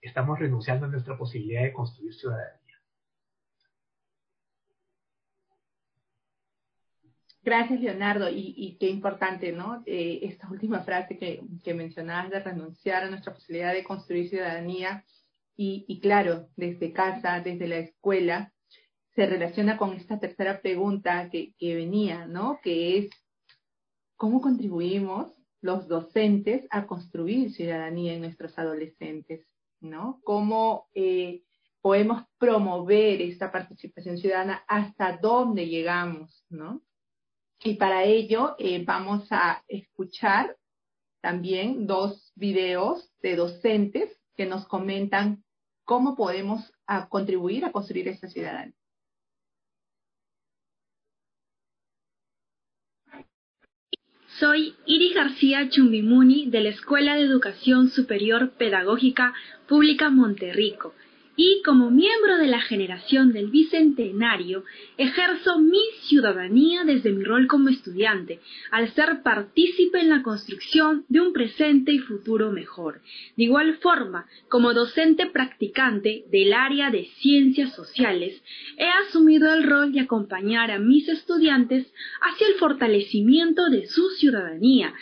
[SPEAKER 2] estamos renunciando a nuestra posibilidad de construir ciudadanía.
[SPEAKER 1] Gracias, Leonardo. Y, qué importante, ¿no? Eh, esta última frase que, que, mencionabas de renunciar a nuestra posibilidad de construir ciudadanía. Y, y, claro, desde casa, desde la escuela, se relaciona con esta tercera pregunta que, que venía, ¿no? Que es, ¿cómo contribuimos los docentes a construir ciudadanía en nuestros adolescentes? ¿No? ¿Cómo eh, podemos promover esta participación ciudadana? ¿Hasta dónde llegamos? ¿No? Y para ello eh, vamos a escuchar también dos videos de docentes que nos comentan cómo podemos contribuir a construir esta ciudadanía.
[SPEAKER 7] Soy Iris García Chumbimuni de la Escuela de Educación Superior Pedagógica Pública Monterrico y como miembro de la generación del Bicentenario, ejerzo mi ciudadanía desde mi rol como estudiante, al ser partícipe en la construcción de un presente y futuro mejor. De igual forma, como docente practicante del área de ciencias sociales, he asumido el rol de acompañar a mis estudiantes hacia el fortalecimiento de su ciudadanía,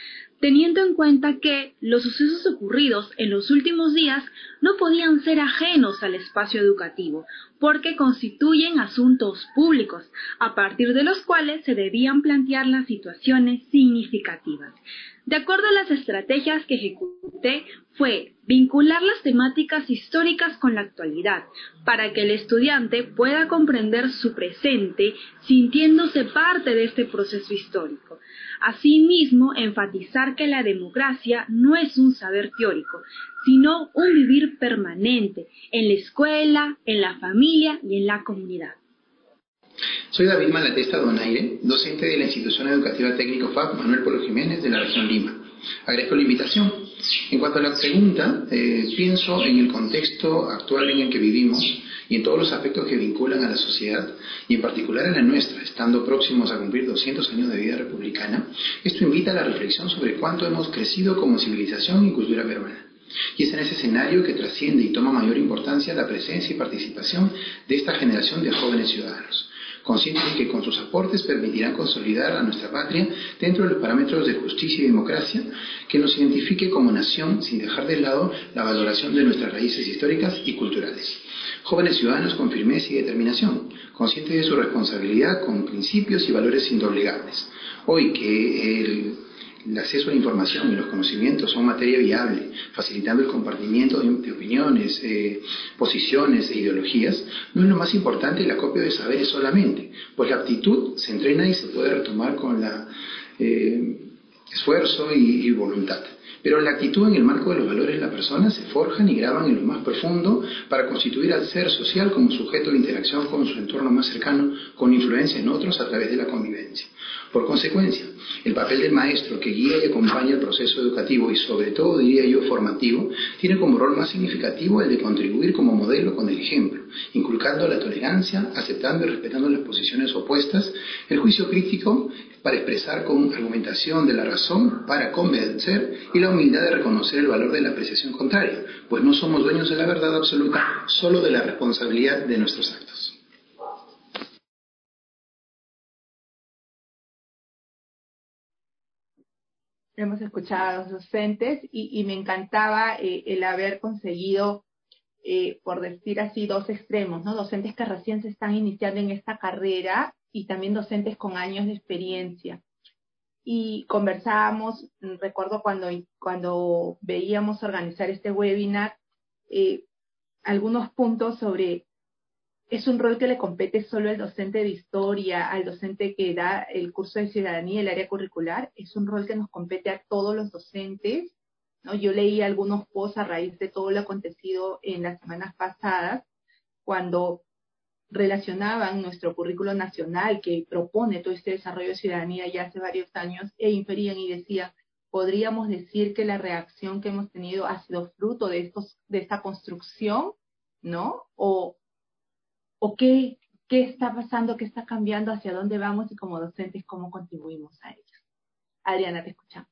[SPEAKER 7] teniendo en cuenta que los sucesos ocurridos en los últimos días no podían ser ajenos al espacio educativo, porque constituyen asuntos públicos, a partir de los cuales se debían plantear las situaciones significativas. De acuerdo a las estrategias que ejecuté, fue vincular las temáticas históricas con la actualidad, para que el estudiante pueda comprender su presente sintiéndose parte de este proceso histórico. Asimismo, enfatizar que la democracia no es un saber teórico, sino un vivir permanente en la escuela, en la familia y en la comunidad.
[SPEAKER 8] Soy David Malatesta Donaire, docente de la institución educativa técnico FAP Manuel Polo Jiménez de la región Lima. Agradezco la invitación. En cuanto a la pregunta, eh, pienso en el contexto actual en el que vivimos y en todos los aspectos que vinculan a la sociedad, y en particular a la nuestra, estando próximos a cumplir 200 años de vida republicana, esto invita a la reflexión sobre cuánto hemos crecido como civilización y cultura peruana. Y es en ese escenario que trasciende y toma mayor importancia la presencia y participación de esta generación de jóvenes ciudadanos, conscientes de que con sus aportes permitirán consolidar a nuestra patria dentro de los parámetros de justicia y democracia que nos identifique como nación sin dejar de lado la valoración de nuestras raíces históricas y culturales. Jóvenes ciudadanos con firmeza y determinación, conscientes de su responsabilidad con principios y valores indoblegables. Hoy que el acceso a la información y los conocimientos son materia viable, facilitando el compartimiento de, opiniones, eh, posiciones e ideologías, no es lo más importante el acopio de saberes solamente, pues la aptitud se entrena y se puede retomar con la eh, esfuerzo y voluntad. Pero la actitud en el marco de los valores de la persona se forjan y graban en lo más profundo para constituir al ser social como sujeto de interacción con su entorno más cercano, con influencia en otros a través de la convivencia. Por consecuencia, el papel del maestro que guía y acompaña el proceso educativo y sobre todo, diría yo, formativo, tiene como rol más significativo el de contribuir como modelo con el ejemplo, inculcando la tolerancia, aceptando y respetando las posiciones opuestas, el juicio crítico para expresar con argumentación de la razón, para convencer y la humildad de reconocer el valor de la apreciación contraria, pues no somos dueños de la verdad absoluta, solo de la responsabilidad de nuestros actos.
[SPEAKER 1] Hemos escuchado a los docentes y, me encantaba eh, el haber conseguido eh, por decir así, dos extremos, ¿no? Docentes que recién se están iniciando en esta carrera y también docentes con años de experiencia. Y conversábamos, recuerdo cuando, cuando veíamos organizar este webinar, eh, algunos puntos sobre, es un rol que le compete solo al docente de historia, al docente que da el curso de ciudadanía, el área curricular, es un rol que nos compete a todos los docentes ¿no? Yo leí algunos posts a raíz de todo lo acontecido en las semanas pasadas, cuando relacionaban nuestro currículo nacional que propone todo este desarrollo de ciudadanía ya hace varios años e inferían y decían, podríamos decir que la reacción que hemos tenido ha sido fruto de, estos, de esta construcción, ¿no? O, o qué, qué está pasando, qué está cambiando, hacia dónde vamos y como docentes, cómo contribuimos a ello. Adriana, te escuchamos.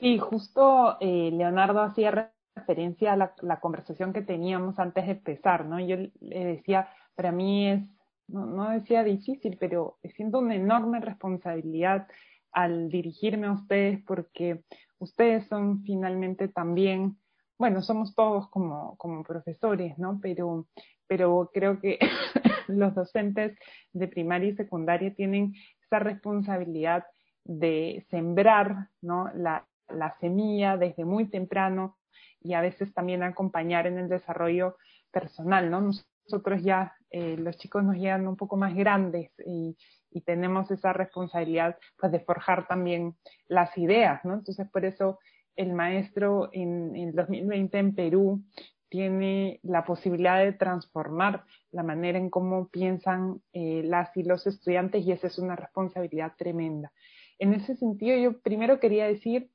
[SPEAKER 3] Sí, justo eh, Leonardo hacía referencia a la, conversación que teníamos antes de empezar, ¿no? Yo le decía, para mí es, no, no decía difícil, pero siento una enorme responsabilidad al dirigirme a ustedes porque ustedes son finalmente también, bueno, somos todos como, como profesores, ¿no? Pero, pero creo que los docentes de primaria y secundaria tienen esa responsabilidad de sembrar, ¿no? La, la semilla desde muy temprano y a veces también acompañar en el desarrollo personal, ¿no? Nosotros ya, eh, los chicos nos llegan un poco más grandes y, y tenemos esa responsabilidad pues de forjar también las ideas, ¿no? Entonces por eso el maestro en, en 2020 en Perú tiene la posibilidad de transformar la manera en cómo piensan eh, las y los estudiantes y esa es una responsabilidad tremenda. En ese sentido, yo primero quería decir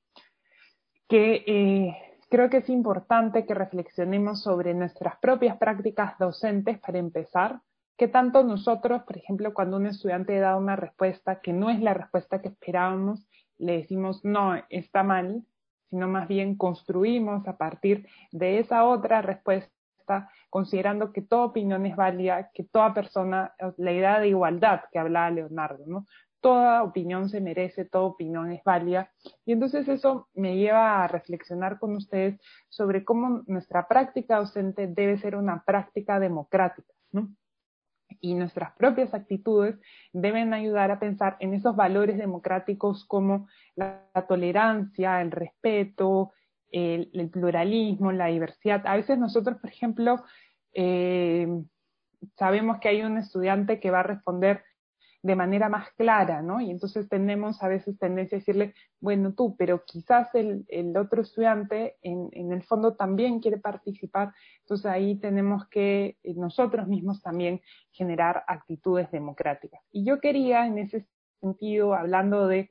[SPEAKER 3] que eh, creo que es importante que reflexionemos sobre nuestras propias prácticas docentes para empezar, que tanto nosotros, por ejemplo, cuando un estudiante da una respuesta que no es la respuesta que esperábamos, le decimos, no, está mal, sino más bien construimos a partir de esa otra respuesta, considerando que toda opinión es válida, que toda persona, la idea de igualdad que hablaba Leonardo, ¿no? toda opinión se merece, toda opinión es válida. Y entonces eso me lleva a reflexionar con ustedes sobre cómo nuestra práctica docente debe ser una práctica democrática, ¿no? Y nuestras propias actitudes deben ayudar a pensar en esos valores democráticos como la, tolerancia, el respeto, el, pluralismo, la diversidad. A veces nosotros, por ejemplo, eh, sabemos que hay un estudiante que va a responder de manera más clara, ¿no? Y entonces tenemos a veces tendencia a decirle, bueno, tú, pero quizás el, el otro estudiante en, en, el fondo también quiere participar, entonces ahí tenemos que eh, nosotros mismos también generar actitudes democráticas. Y yo quería, en ese sentido, hablando de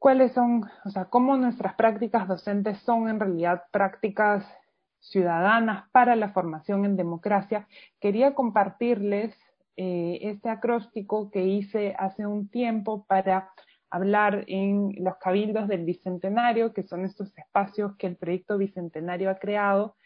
[SPEAKER 3] cuáles son, o sea, cómo nuestras prácticas docentes son en realidad prácticas ciudadanas para la formación en democracia, quería compartirles eh, este acróstico que hice hace un tiempo para hablar en los cabildos del Bicentenario, que son estos espacios que el proyecto Bicentenario ha creado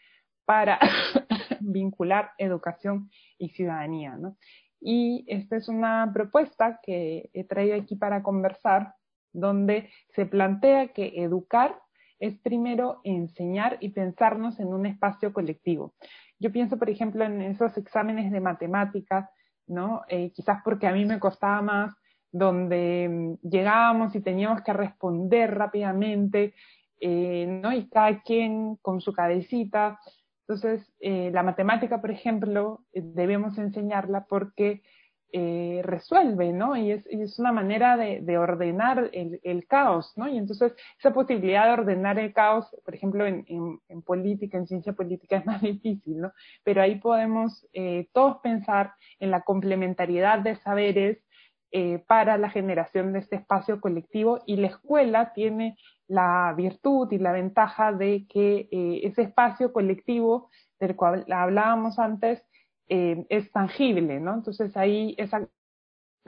[SPEAKER 3] para vincular educación y ciudadanía. ¿no? Y esta es una propuesta que he traído aquí para conversar, donde se plantea que educar es primero enseñar y pensarnos en un espacio colectivo. Yo pienso, por ejemplo, en esos exámenes de matemáticas ¿no? Eh, quizás porque a mí me costaba más, donde mm, llegábamos y teníamos que responder rápidamente, eh, ¿no? Y cada quien con su cabecita. Entonces, eh, la matemática, por ejemplo, debemos enseñarla porque eh, resuelve, ¿no? Y es, es una manera de, de ordenar el, el, caos, ¿no? Y entonces esa posibilidad de ordenar el caos, por ejemplo, en, en, en política, en ciencia política es más difícil, ¿no? Pero ahí podemos eh, todos pensar en la complementariedad de saberes eh, para la generación de este espacio colectivo y la escuela tiene la virtud y la ventaja de que eh, ese espacio colectivo del cual hablábamos antes eh, es tangible, ¿no? Entonces ahí esa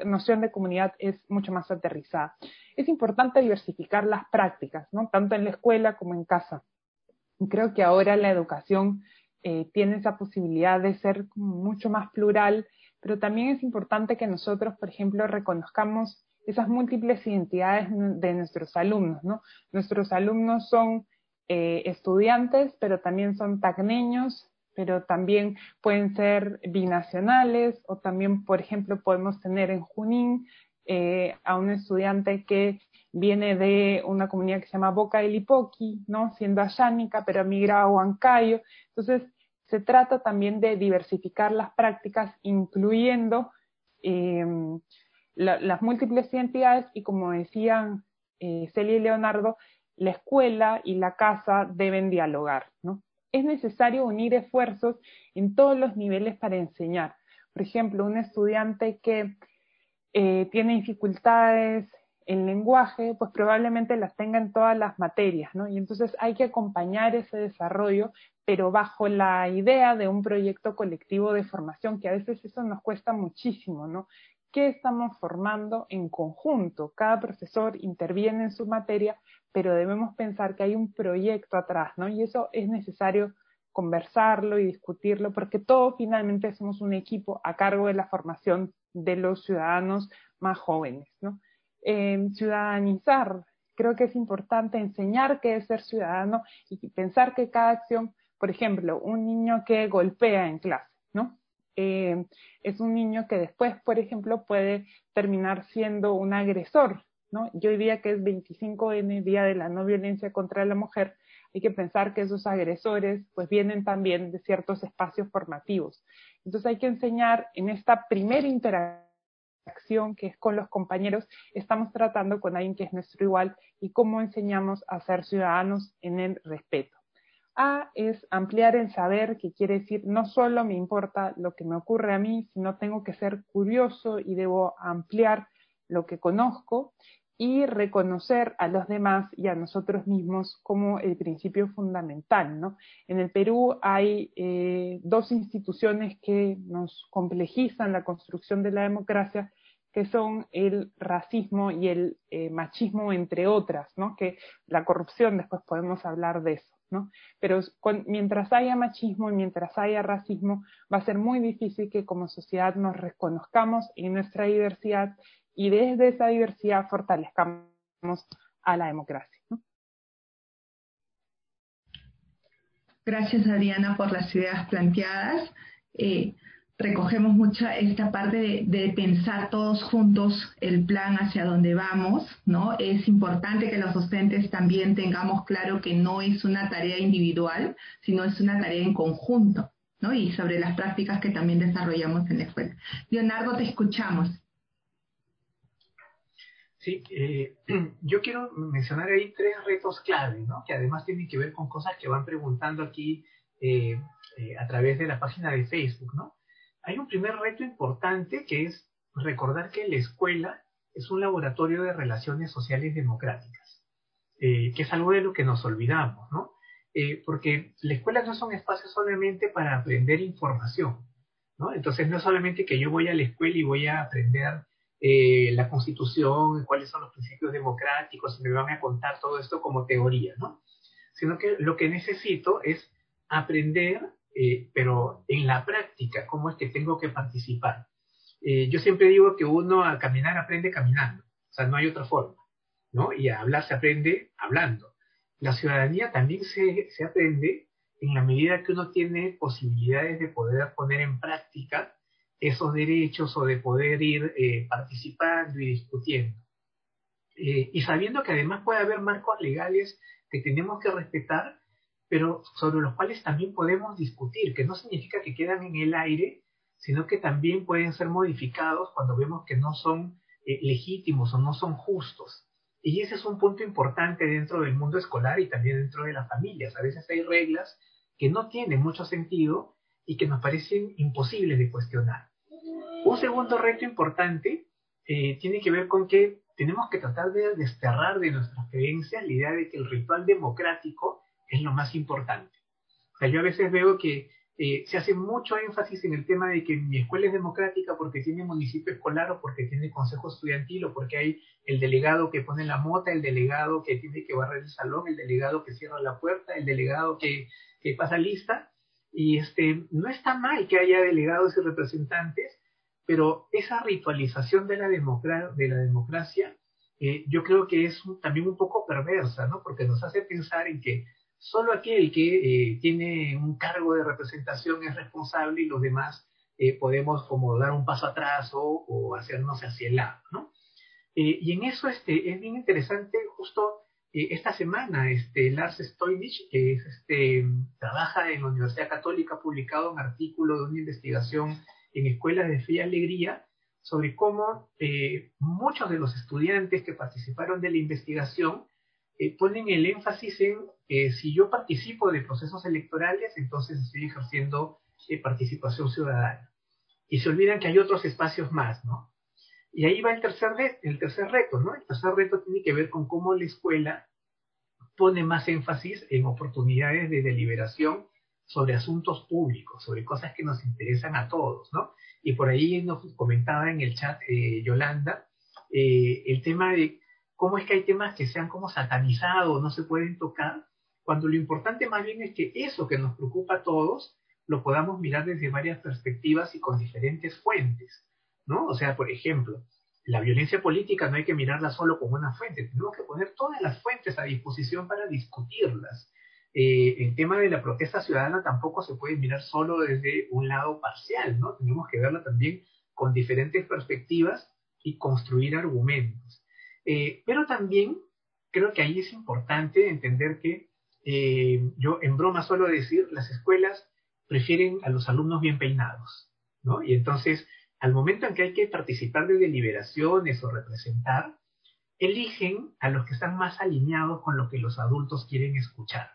[SPEAKER 3] noción de comunidad es mucho más aterrizada. Es importante diversificar las prácticas, ¿no? Tanto en la escuela como en casa. Creo que ahora la educación eh, tiene esa posibilidad de ser mucho más plural, pero también es importante que nosotros, por ejemplo, reconozcamos esas múltiples identidades de nuestros alumnos, ¿no? Nuestros alumnos son eh, estudiantes, pero también son tacneños, pero también pueden ser binacionales o también, por ejemplo, podemos tener en Junín eh, a un estudiante que viene de una comunidad que se llama Boca del Lipoqui, ¿no? Siendo ayánica, pero migra a Huancayo. Entonces, se trata también de diversificar las prácticas, incluyendo la, las múltiples identidades y, como decían eh, Celia y Leonardo, la escuela y la casa deben dialogar, ¿no? Es necesario unir esfuerzos en todos los niveles para enseñar. Por ejemplo, un estudiante que eh, tiene dificultades en lenguaje, pues probablemente las tenga en todas las materias, ¿no? Y entonces hay que acompañar ese desarrollo, pero bajo la idea de un proyecto colectivo de formación, que a veces eso nos cuesta muchísimo, ¿no? ¿Qué estamos formando en conjunto? Cada profesor interviene en su materia, pero debemos pensar que hay un proyecto atrás, ¿no? Y eso es necesario conversarlo y discutirlo, porque todos finalmente somos un equipo a cargo de la formación de los ciudadanos más jóvenes, ¿no? ciudadanizar, creo que es importante enseñar qué es ser ciudadano y pensar que cada acción, por ejemplo, un niño que golpea en clase. Eh, es un niño que después, por ejemplo, puede terminar siendo un agresor, ¿no? Yo diría que es 25N, Día de la No Violencia contra la Mujer, hay que pensar que esos agresores pues vienen también de ciertos espacios formativos. Entonces hay que enseñar en esta primera interacción que es con los compañeros, estamos tratando con alguien que es nuestro igual y cómo enseñamos a ser ciudadanos en el respeto. A es ampliar el saber, que quiere decir no solo me importa lo que me ocurre a mí, sino tengo que ser curioso y debo ampliar lo que conozco y reconocer a los demás y a nosotros mismos como el principio fundamental. ¿no? En el Perú hay eh, dos instituciones que nos complejizan la construcción de la democracia, que son el racismo y el eh, machismo, entre otras, ¿no? que la corrupción, después podemos hablar de eso. Pero mientras haya machismo y mientras haya racismo, va a ser muy difícil que como sociedad nos reconozcamos en nuestra diversidad y desde esa diversidad fortalezcamos a la democracia.
[SPEAKER 1] Gracias, Adriana, por las ideas planteadas. Eh, recogemos mucho esta parte de, de, pensar todos juntos el plan hacia dónde vamos, ¿no? Es importante que los docentes también tengamos claro que no es una tarea individual, sino es una tarea en conjunto, ¿no? Y sobre las prácticas que también desarrollamos en la escuela. Leonardo, te escuchamos.
[SPEAKER 2] Sí, eh, yo quiero mencionar ahí tres retos clave, ¿no? que además tienen que ver con cosas que van preguntando aquí eh, eh, a través de la página de Facebook. ¿no? Hay un primer reto importante que es recordar que la escuela es un laboratorio de relaciones sociales democráticas, que es algo de lo que nos olvidamos, ¿no? porque la escuela no es un espacio solamente para aprender información, ¿no? Entonces no es solamente que yo voy a la escuela y voy a aprender eh, la constitución, cuáles son los principios democráticos, y me van a contar todo esto como teoría, ¿no? Sino que lo que necesito es aprender, eh, pero en la práctica, cómo es que tengo que participar. Eh, yo siempre digo que uno a caminar aprende caminando, o sea, no hay otra forma, ¿no? Y a hablar se aprende hablando. La ciudadanía también se, se aprende en la medida que uno tiene posibilidades de poder poner en práctica esos derechos o de poder ir eh, participando y discutiendo. Y sabiendo que además puede haber marcos legales que tenemos que respetar, pero sobre los cuales también podemos discutir, que no significa que quedan en el aire, sino que también pueden ser modificados cuando vemos que no son eh, legítimos o no son justos. Y ese es un punto importante dentro del mundo escolar y también dentro de las familias. A veces hay reglas que no tienen mucho sentido y que nos parecen imposibles de cuestionar. Un segundo reto importante eh, tiene que ver con que tenemos que tratar de desterrar de nuestras creencias la idea de que el ritual democrático es lo más importante. O sea, yo a veces veo que eh, se hace mucho énfasis en el tema de que mi escuela es democrática porque tiene municipio escolar o porque tiene consejo estudiantil o porque hay el delegado que pone la mota, el delegado que tiene que barrer el salón, el delegado que cierra la puerta, el delegado que, pasa lista. Y este, no está mal que haya delegados y representantes, pero esa ritualización de la, de la democracia eh, yo creo que es también un poco perversa, ¿no? Porque nos hace pensar en que solo aquel que eh, tiene un cargo de representación es responsable y los demás eh, podemos como dar un paso atrás o, hacernos hacia el lado, ¿no? y en eso este, es bien interesante justo esta semana este, Lars Stoinich, que es, este, trabaja en la Universidad Católica, ha publicado un artículo de una investigación en escuelas de fe y alegría sobre cómo eh, muchos de los estudiantes que participaron de la investigación eh, ponen el énfasis en que si yo participo de procesos electorales, entonces estoy ejerciendo participación ciudadana. Y se olvidan que hay otros espacios más, ¿no? Y ahí va el tercer, el tercer reto, ¿no? El tercer reto tiene que ver con cómo la escuela pone más énfasis en oportunidades de deliberación sobre asuntos públicos, sobre cosas que nos interesan a todos, ¿no? Y por ahí nos comentaba en el chat eh, Yolanda eh, el tema de cómo es que hay temas que se han como satanizado, no se pueden tocar, cuando lo importante más bien es que eso que nos preocupa a todos lo podamos mirar desde varias perspectivas y con diferentes fuentes, ¿no? O sea, por ejemplo, la violencia política no hay que mirarla solo como una fuente, tenemos que poner todas las fuentes a disposición para discutirlas. Eh, el tema de la protesta ciudadana tampoco se puede mirar solo desde un lado parcial, ¿no? Tenemos que verla también con diferentes perspectivas y construir argumentos. Eh, pero también creo que ahí es importante entender que eh, yo en broma suelo decir, las escuelas prefieren a los alumnos bien peinados, ¿no? Y entonces al momento en que hay que participar de deliberaciones o representar, eligen a los que están más alineados con lo que los adultos quieren escuchar,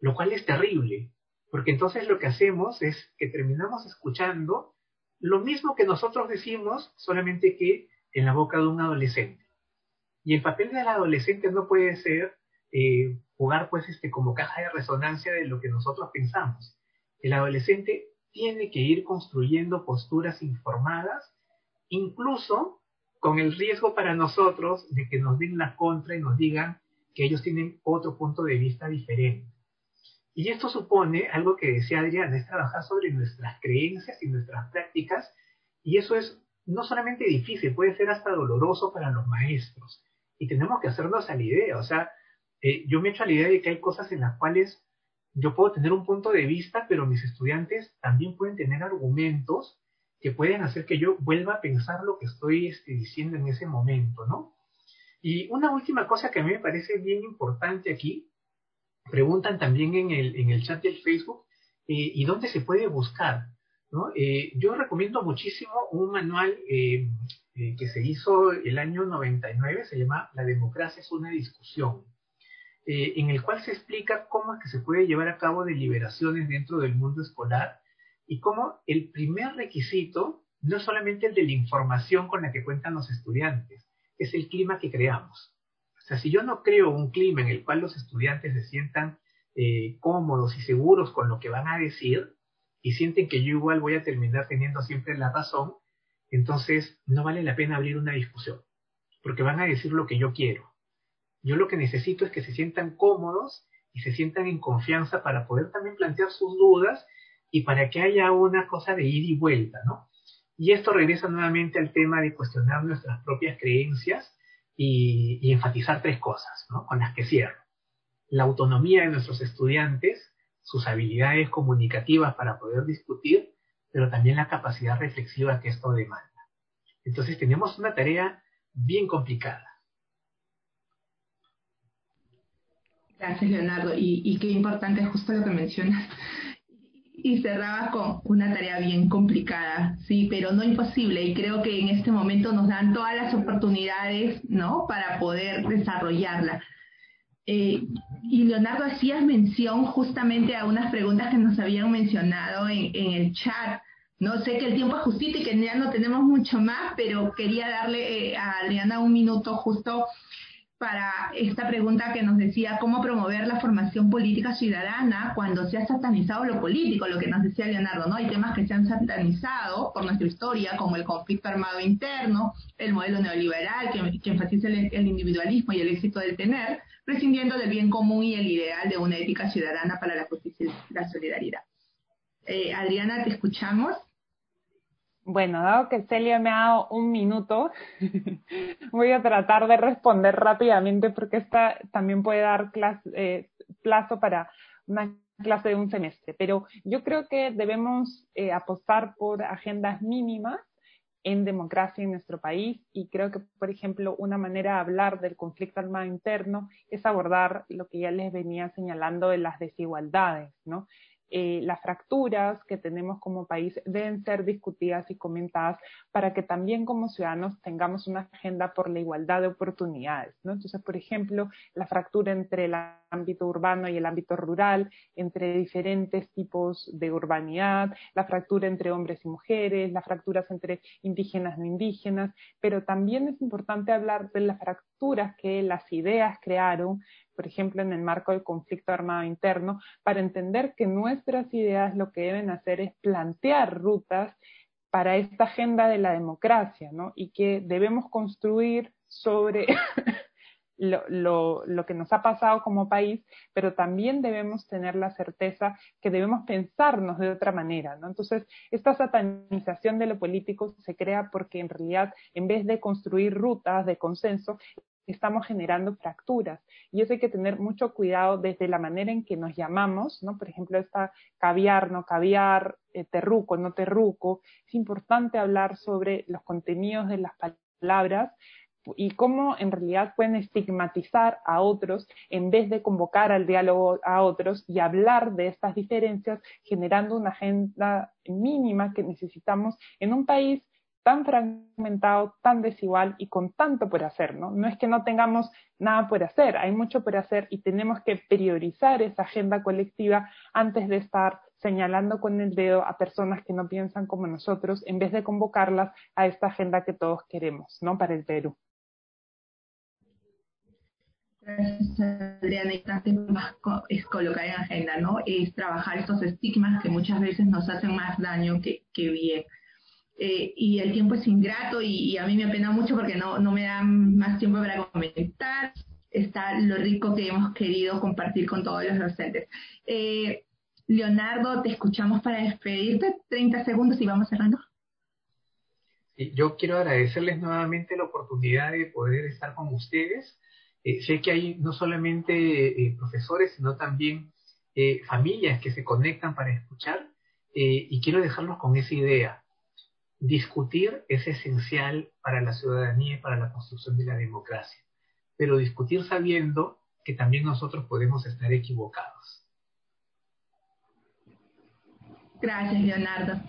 [SPEAKER 2] lo cual es terrible, porque entonces lo que hacemos es que terminamos escuchando lo mismo que nosotros decimos, solamente que en la boca de un adolescente. Y el papel del adolescente no puede ser eh, jugar pues este como caja de resonancia de lo que nosotros pensamos. El adolescente tiene que ir construyendo posturas informadas, incluso con el riesgo para nosotros de que nos den la contra y nos digan que ellos tienen otro punto de vista diferente. Y esto supone algo que decía Adriana, es trabajar sobre nuestras creencias y nuestras prácticas, y eso es no solamente difícil, puede ser hasta doloroso para los maestros. Y tenemos que hacernos a la idea, o sea, eh, yo me echo a la idea de que hay cosas en las cuales yo puedo tener un punto de vista, pero mis estudiantes también pueden tener argumentos que pueden hacer que yo vuelva a pensar lo que estoy este, diciendo en ese momento, ¿no? Y una última cosa que a mí me parece bien importante aquí, preguntan también en el, en el chat del Facebook, eh, ¿y dónde se puede buscar? Eh, yo recomiendo muchísimo un manual eh, que se hizo el año 99, se llama La democracia es una discusión. Eh, en el cual se explica cómo se puede llevar a cabo deliberaciones dentro del mundo escolar y cómo el primer requisito no es solamente el de la información con la que cuentan los estudiantes, es el clima que creamos. O sea, si yo no creo un clima en el cual los estudiantes se sientan eh, cómodos y seguros con lo que van a decir y sienten que yo igual voy a terminar teniendo siempre la razón, entonces no vale la pena abrir una discusión, porque van a decir lo que yo quiero. Yo lo que necesito es que se sientan cómodos y se sientan en confianza para poder también plantear sus dudas y para que haya una cosa de ida y vuelta, ¿no? Y esto regresa nuevamente al tema de cuestionar nuestras propias creencias y, enfatizar tres cosas, ¿no? Con las que cierro. La autonomía de nuestros estudiantes, sus habilidades comunicativas para poder discutir, pero también la capacidad reflexiva que esto demanda. Entonces tenemos una tarea bien complicada.
[SPEAKER 1] Gracias, Leonardo. Y, qué importante es justo lo que mencionas. Y cerraba con una tarea bien complicada, sí, pero no imposible. Y creo que en este momento nos dan todas las oportunidades, ¿no? Para poder desarrollarla. Eh, y Leonardo, hacías mención justamente a unas preguntas que nos habían mencionado en, el chat. No sé que el tiempo es justito y que ya no tenemos mucho más, pero quería darle eh, a Adriana un minuto justo para esta pregunta que nos decía cómo promover la formación política ciudadana cuando se ha satanizado lo político, lo que nos decía Leonardo, ¿no? Hay temas que se han satanizado por nuestra historia, como el conflicto armado interno, el modelo neoliberal que, enfatiza el, individualismo y el éxito del tener, prescindiendo del bien común y el ideal de una ética ciudadana para la justicia y la solidaridad. Eh, Adriana, te escuchamos.
[SPEAKER 3] Bueno, dado que Celia me ha dado un minuto, voy a tratar de responder rápidamente porque esta también puede dar eh, plazo para una clase de un semestre. Pero yo creo que debemos eh, apostar por agendas mínimas en democracia en nuestro país y creo que, por ejemplo, una manera de hablar del conflicto armado interno es abordar lo que ya les venía señalando de las desigualdades, ¿no? Eh, las fracturas que tenemos como país deben ser discutidas y comentadas para que también como ciudadanos tengamos una agenda por la igualdad de oportunidades. ¿no? Entonces, por ejemplo, la fractura entre el ámbito urbano y el ámbito rural, entre diferentes tipos de urbanidad, la fractura entre hombres y mujeres, las fracturas entre indígenas no indígenas, pero también es importante hablar de las fracturas que las ideas crearon por ejemplo, en el marco del conflicto armado interno, para entender que nuestras ideas lo que deben hacer es plantear rutas para esta agenda de la democracia, ¿no? Y que debemos construir sobre lo, lo, que nos ha pasado como país, pero también debemos tener la certeza que debemos pensarnos de otra manera, ¿no? Entonces, esta satanización de lo político se crea porque en realidad, en vez de construir rutas de consenso, estamos generando fracturas. Y eso hay que tener mucho cuidado desde la manera en que nos llamamos, ¿no? Por ejemplo, esta caviar, no caviar, eh, terruco, no terruco. Es importante hablar sobre los contenidos de las palabras y cómo en realidad pueden estigmatizar a otros en vez de convocar al diálogo a otros y hablar de estas diferencias generando una agenda mínima que necesitamos en un país tan fragmentado, tan desigual y con tanto por hacer, ¿no? No es que no tengamos nada por hacer, hay mucho por hacer y tenemos que priorizar esa agenda colectiva antes de estar señalando con el dedo a personas que no piensan como nosotros, en vez de convocarlas a esta agenda que todos queremos, ¿no? Para el Perú.
[SPEAKER 1] Gracias, Adriana. Es colocar en agenda, ¿no? Es trabajar estos estigmas que muchas veces nos hacen más daño que bien. Eh, y el tiempo es ingrato y, a mí me apena mucho porque no, no me dan más tiempo para comentar. Está lo rico que hemos querido compartir con todos los docentes. Eh, Leonardo, te escuchamos para despedirte. 30 segundos y vamos cerrando.
[SPEAKER 2] yo quiero agradecerles nuevamente la oportunidad de poder estar con ustedes. Eh, sé que hay no solamente profesores, sino también familias que se conectan para escuchar y quiero dejarlos con esa idea discutir es esencial para la ciudadanía y para la construcción de la democracia, pero discutir sabiendo que también nosotros podemos estar equivocados.
[SPEAKER 1] Gracias, Leonardo.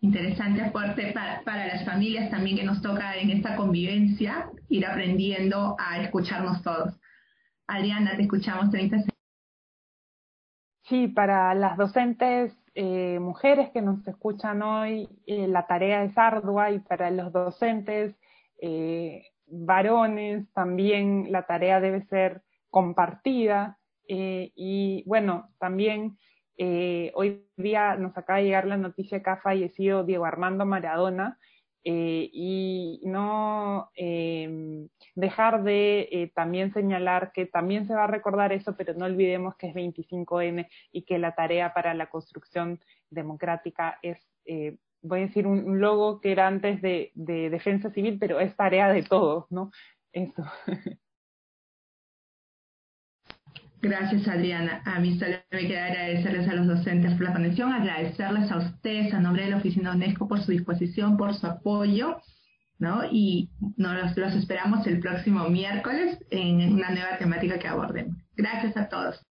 [SPEAKER 1] Interesante aporte para, para, las familias también que nos toca en esta convivencia ir aprendiendo a escucharnos todos. Adriana, te escuchamos 30 segundos.
[SPEAKER 3] Sí, para las docentes eh, mujeres que nos escuchan hoy, eh, la tarea es ardua y para los docentes eh, varones también la tarea debe ser compartida. y bueno, también hoy día nos acaba de llegar la noticia que ha fallecido Diego Armando Maradona, eh, y no eh, dejar de eh, también señalar que también se va a recordar eso, pero no olvidemos que es 25N y que la tarea para la construcción democrática es, voy a decir, un, logo que era antes de defensa civil, pero es tarea de todos, ¿no? Eso.
[SPEAKER 1] Gracias, Adriana. A mí solo me queda agradecerles a los docentes por la conexión, agradecerles a ustedes a nombre de la Oficina UNESCO por su disposición, por su apoyo, ¿no? Y nos los esperamos el próximo miércoles en una nueva temática que abordemos. Gracias a todos.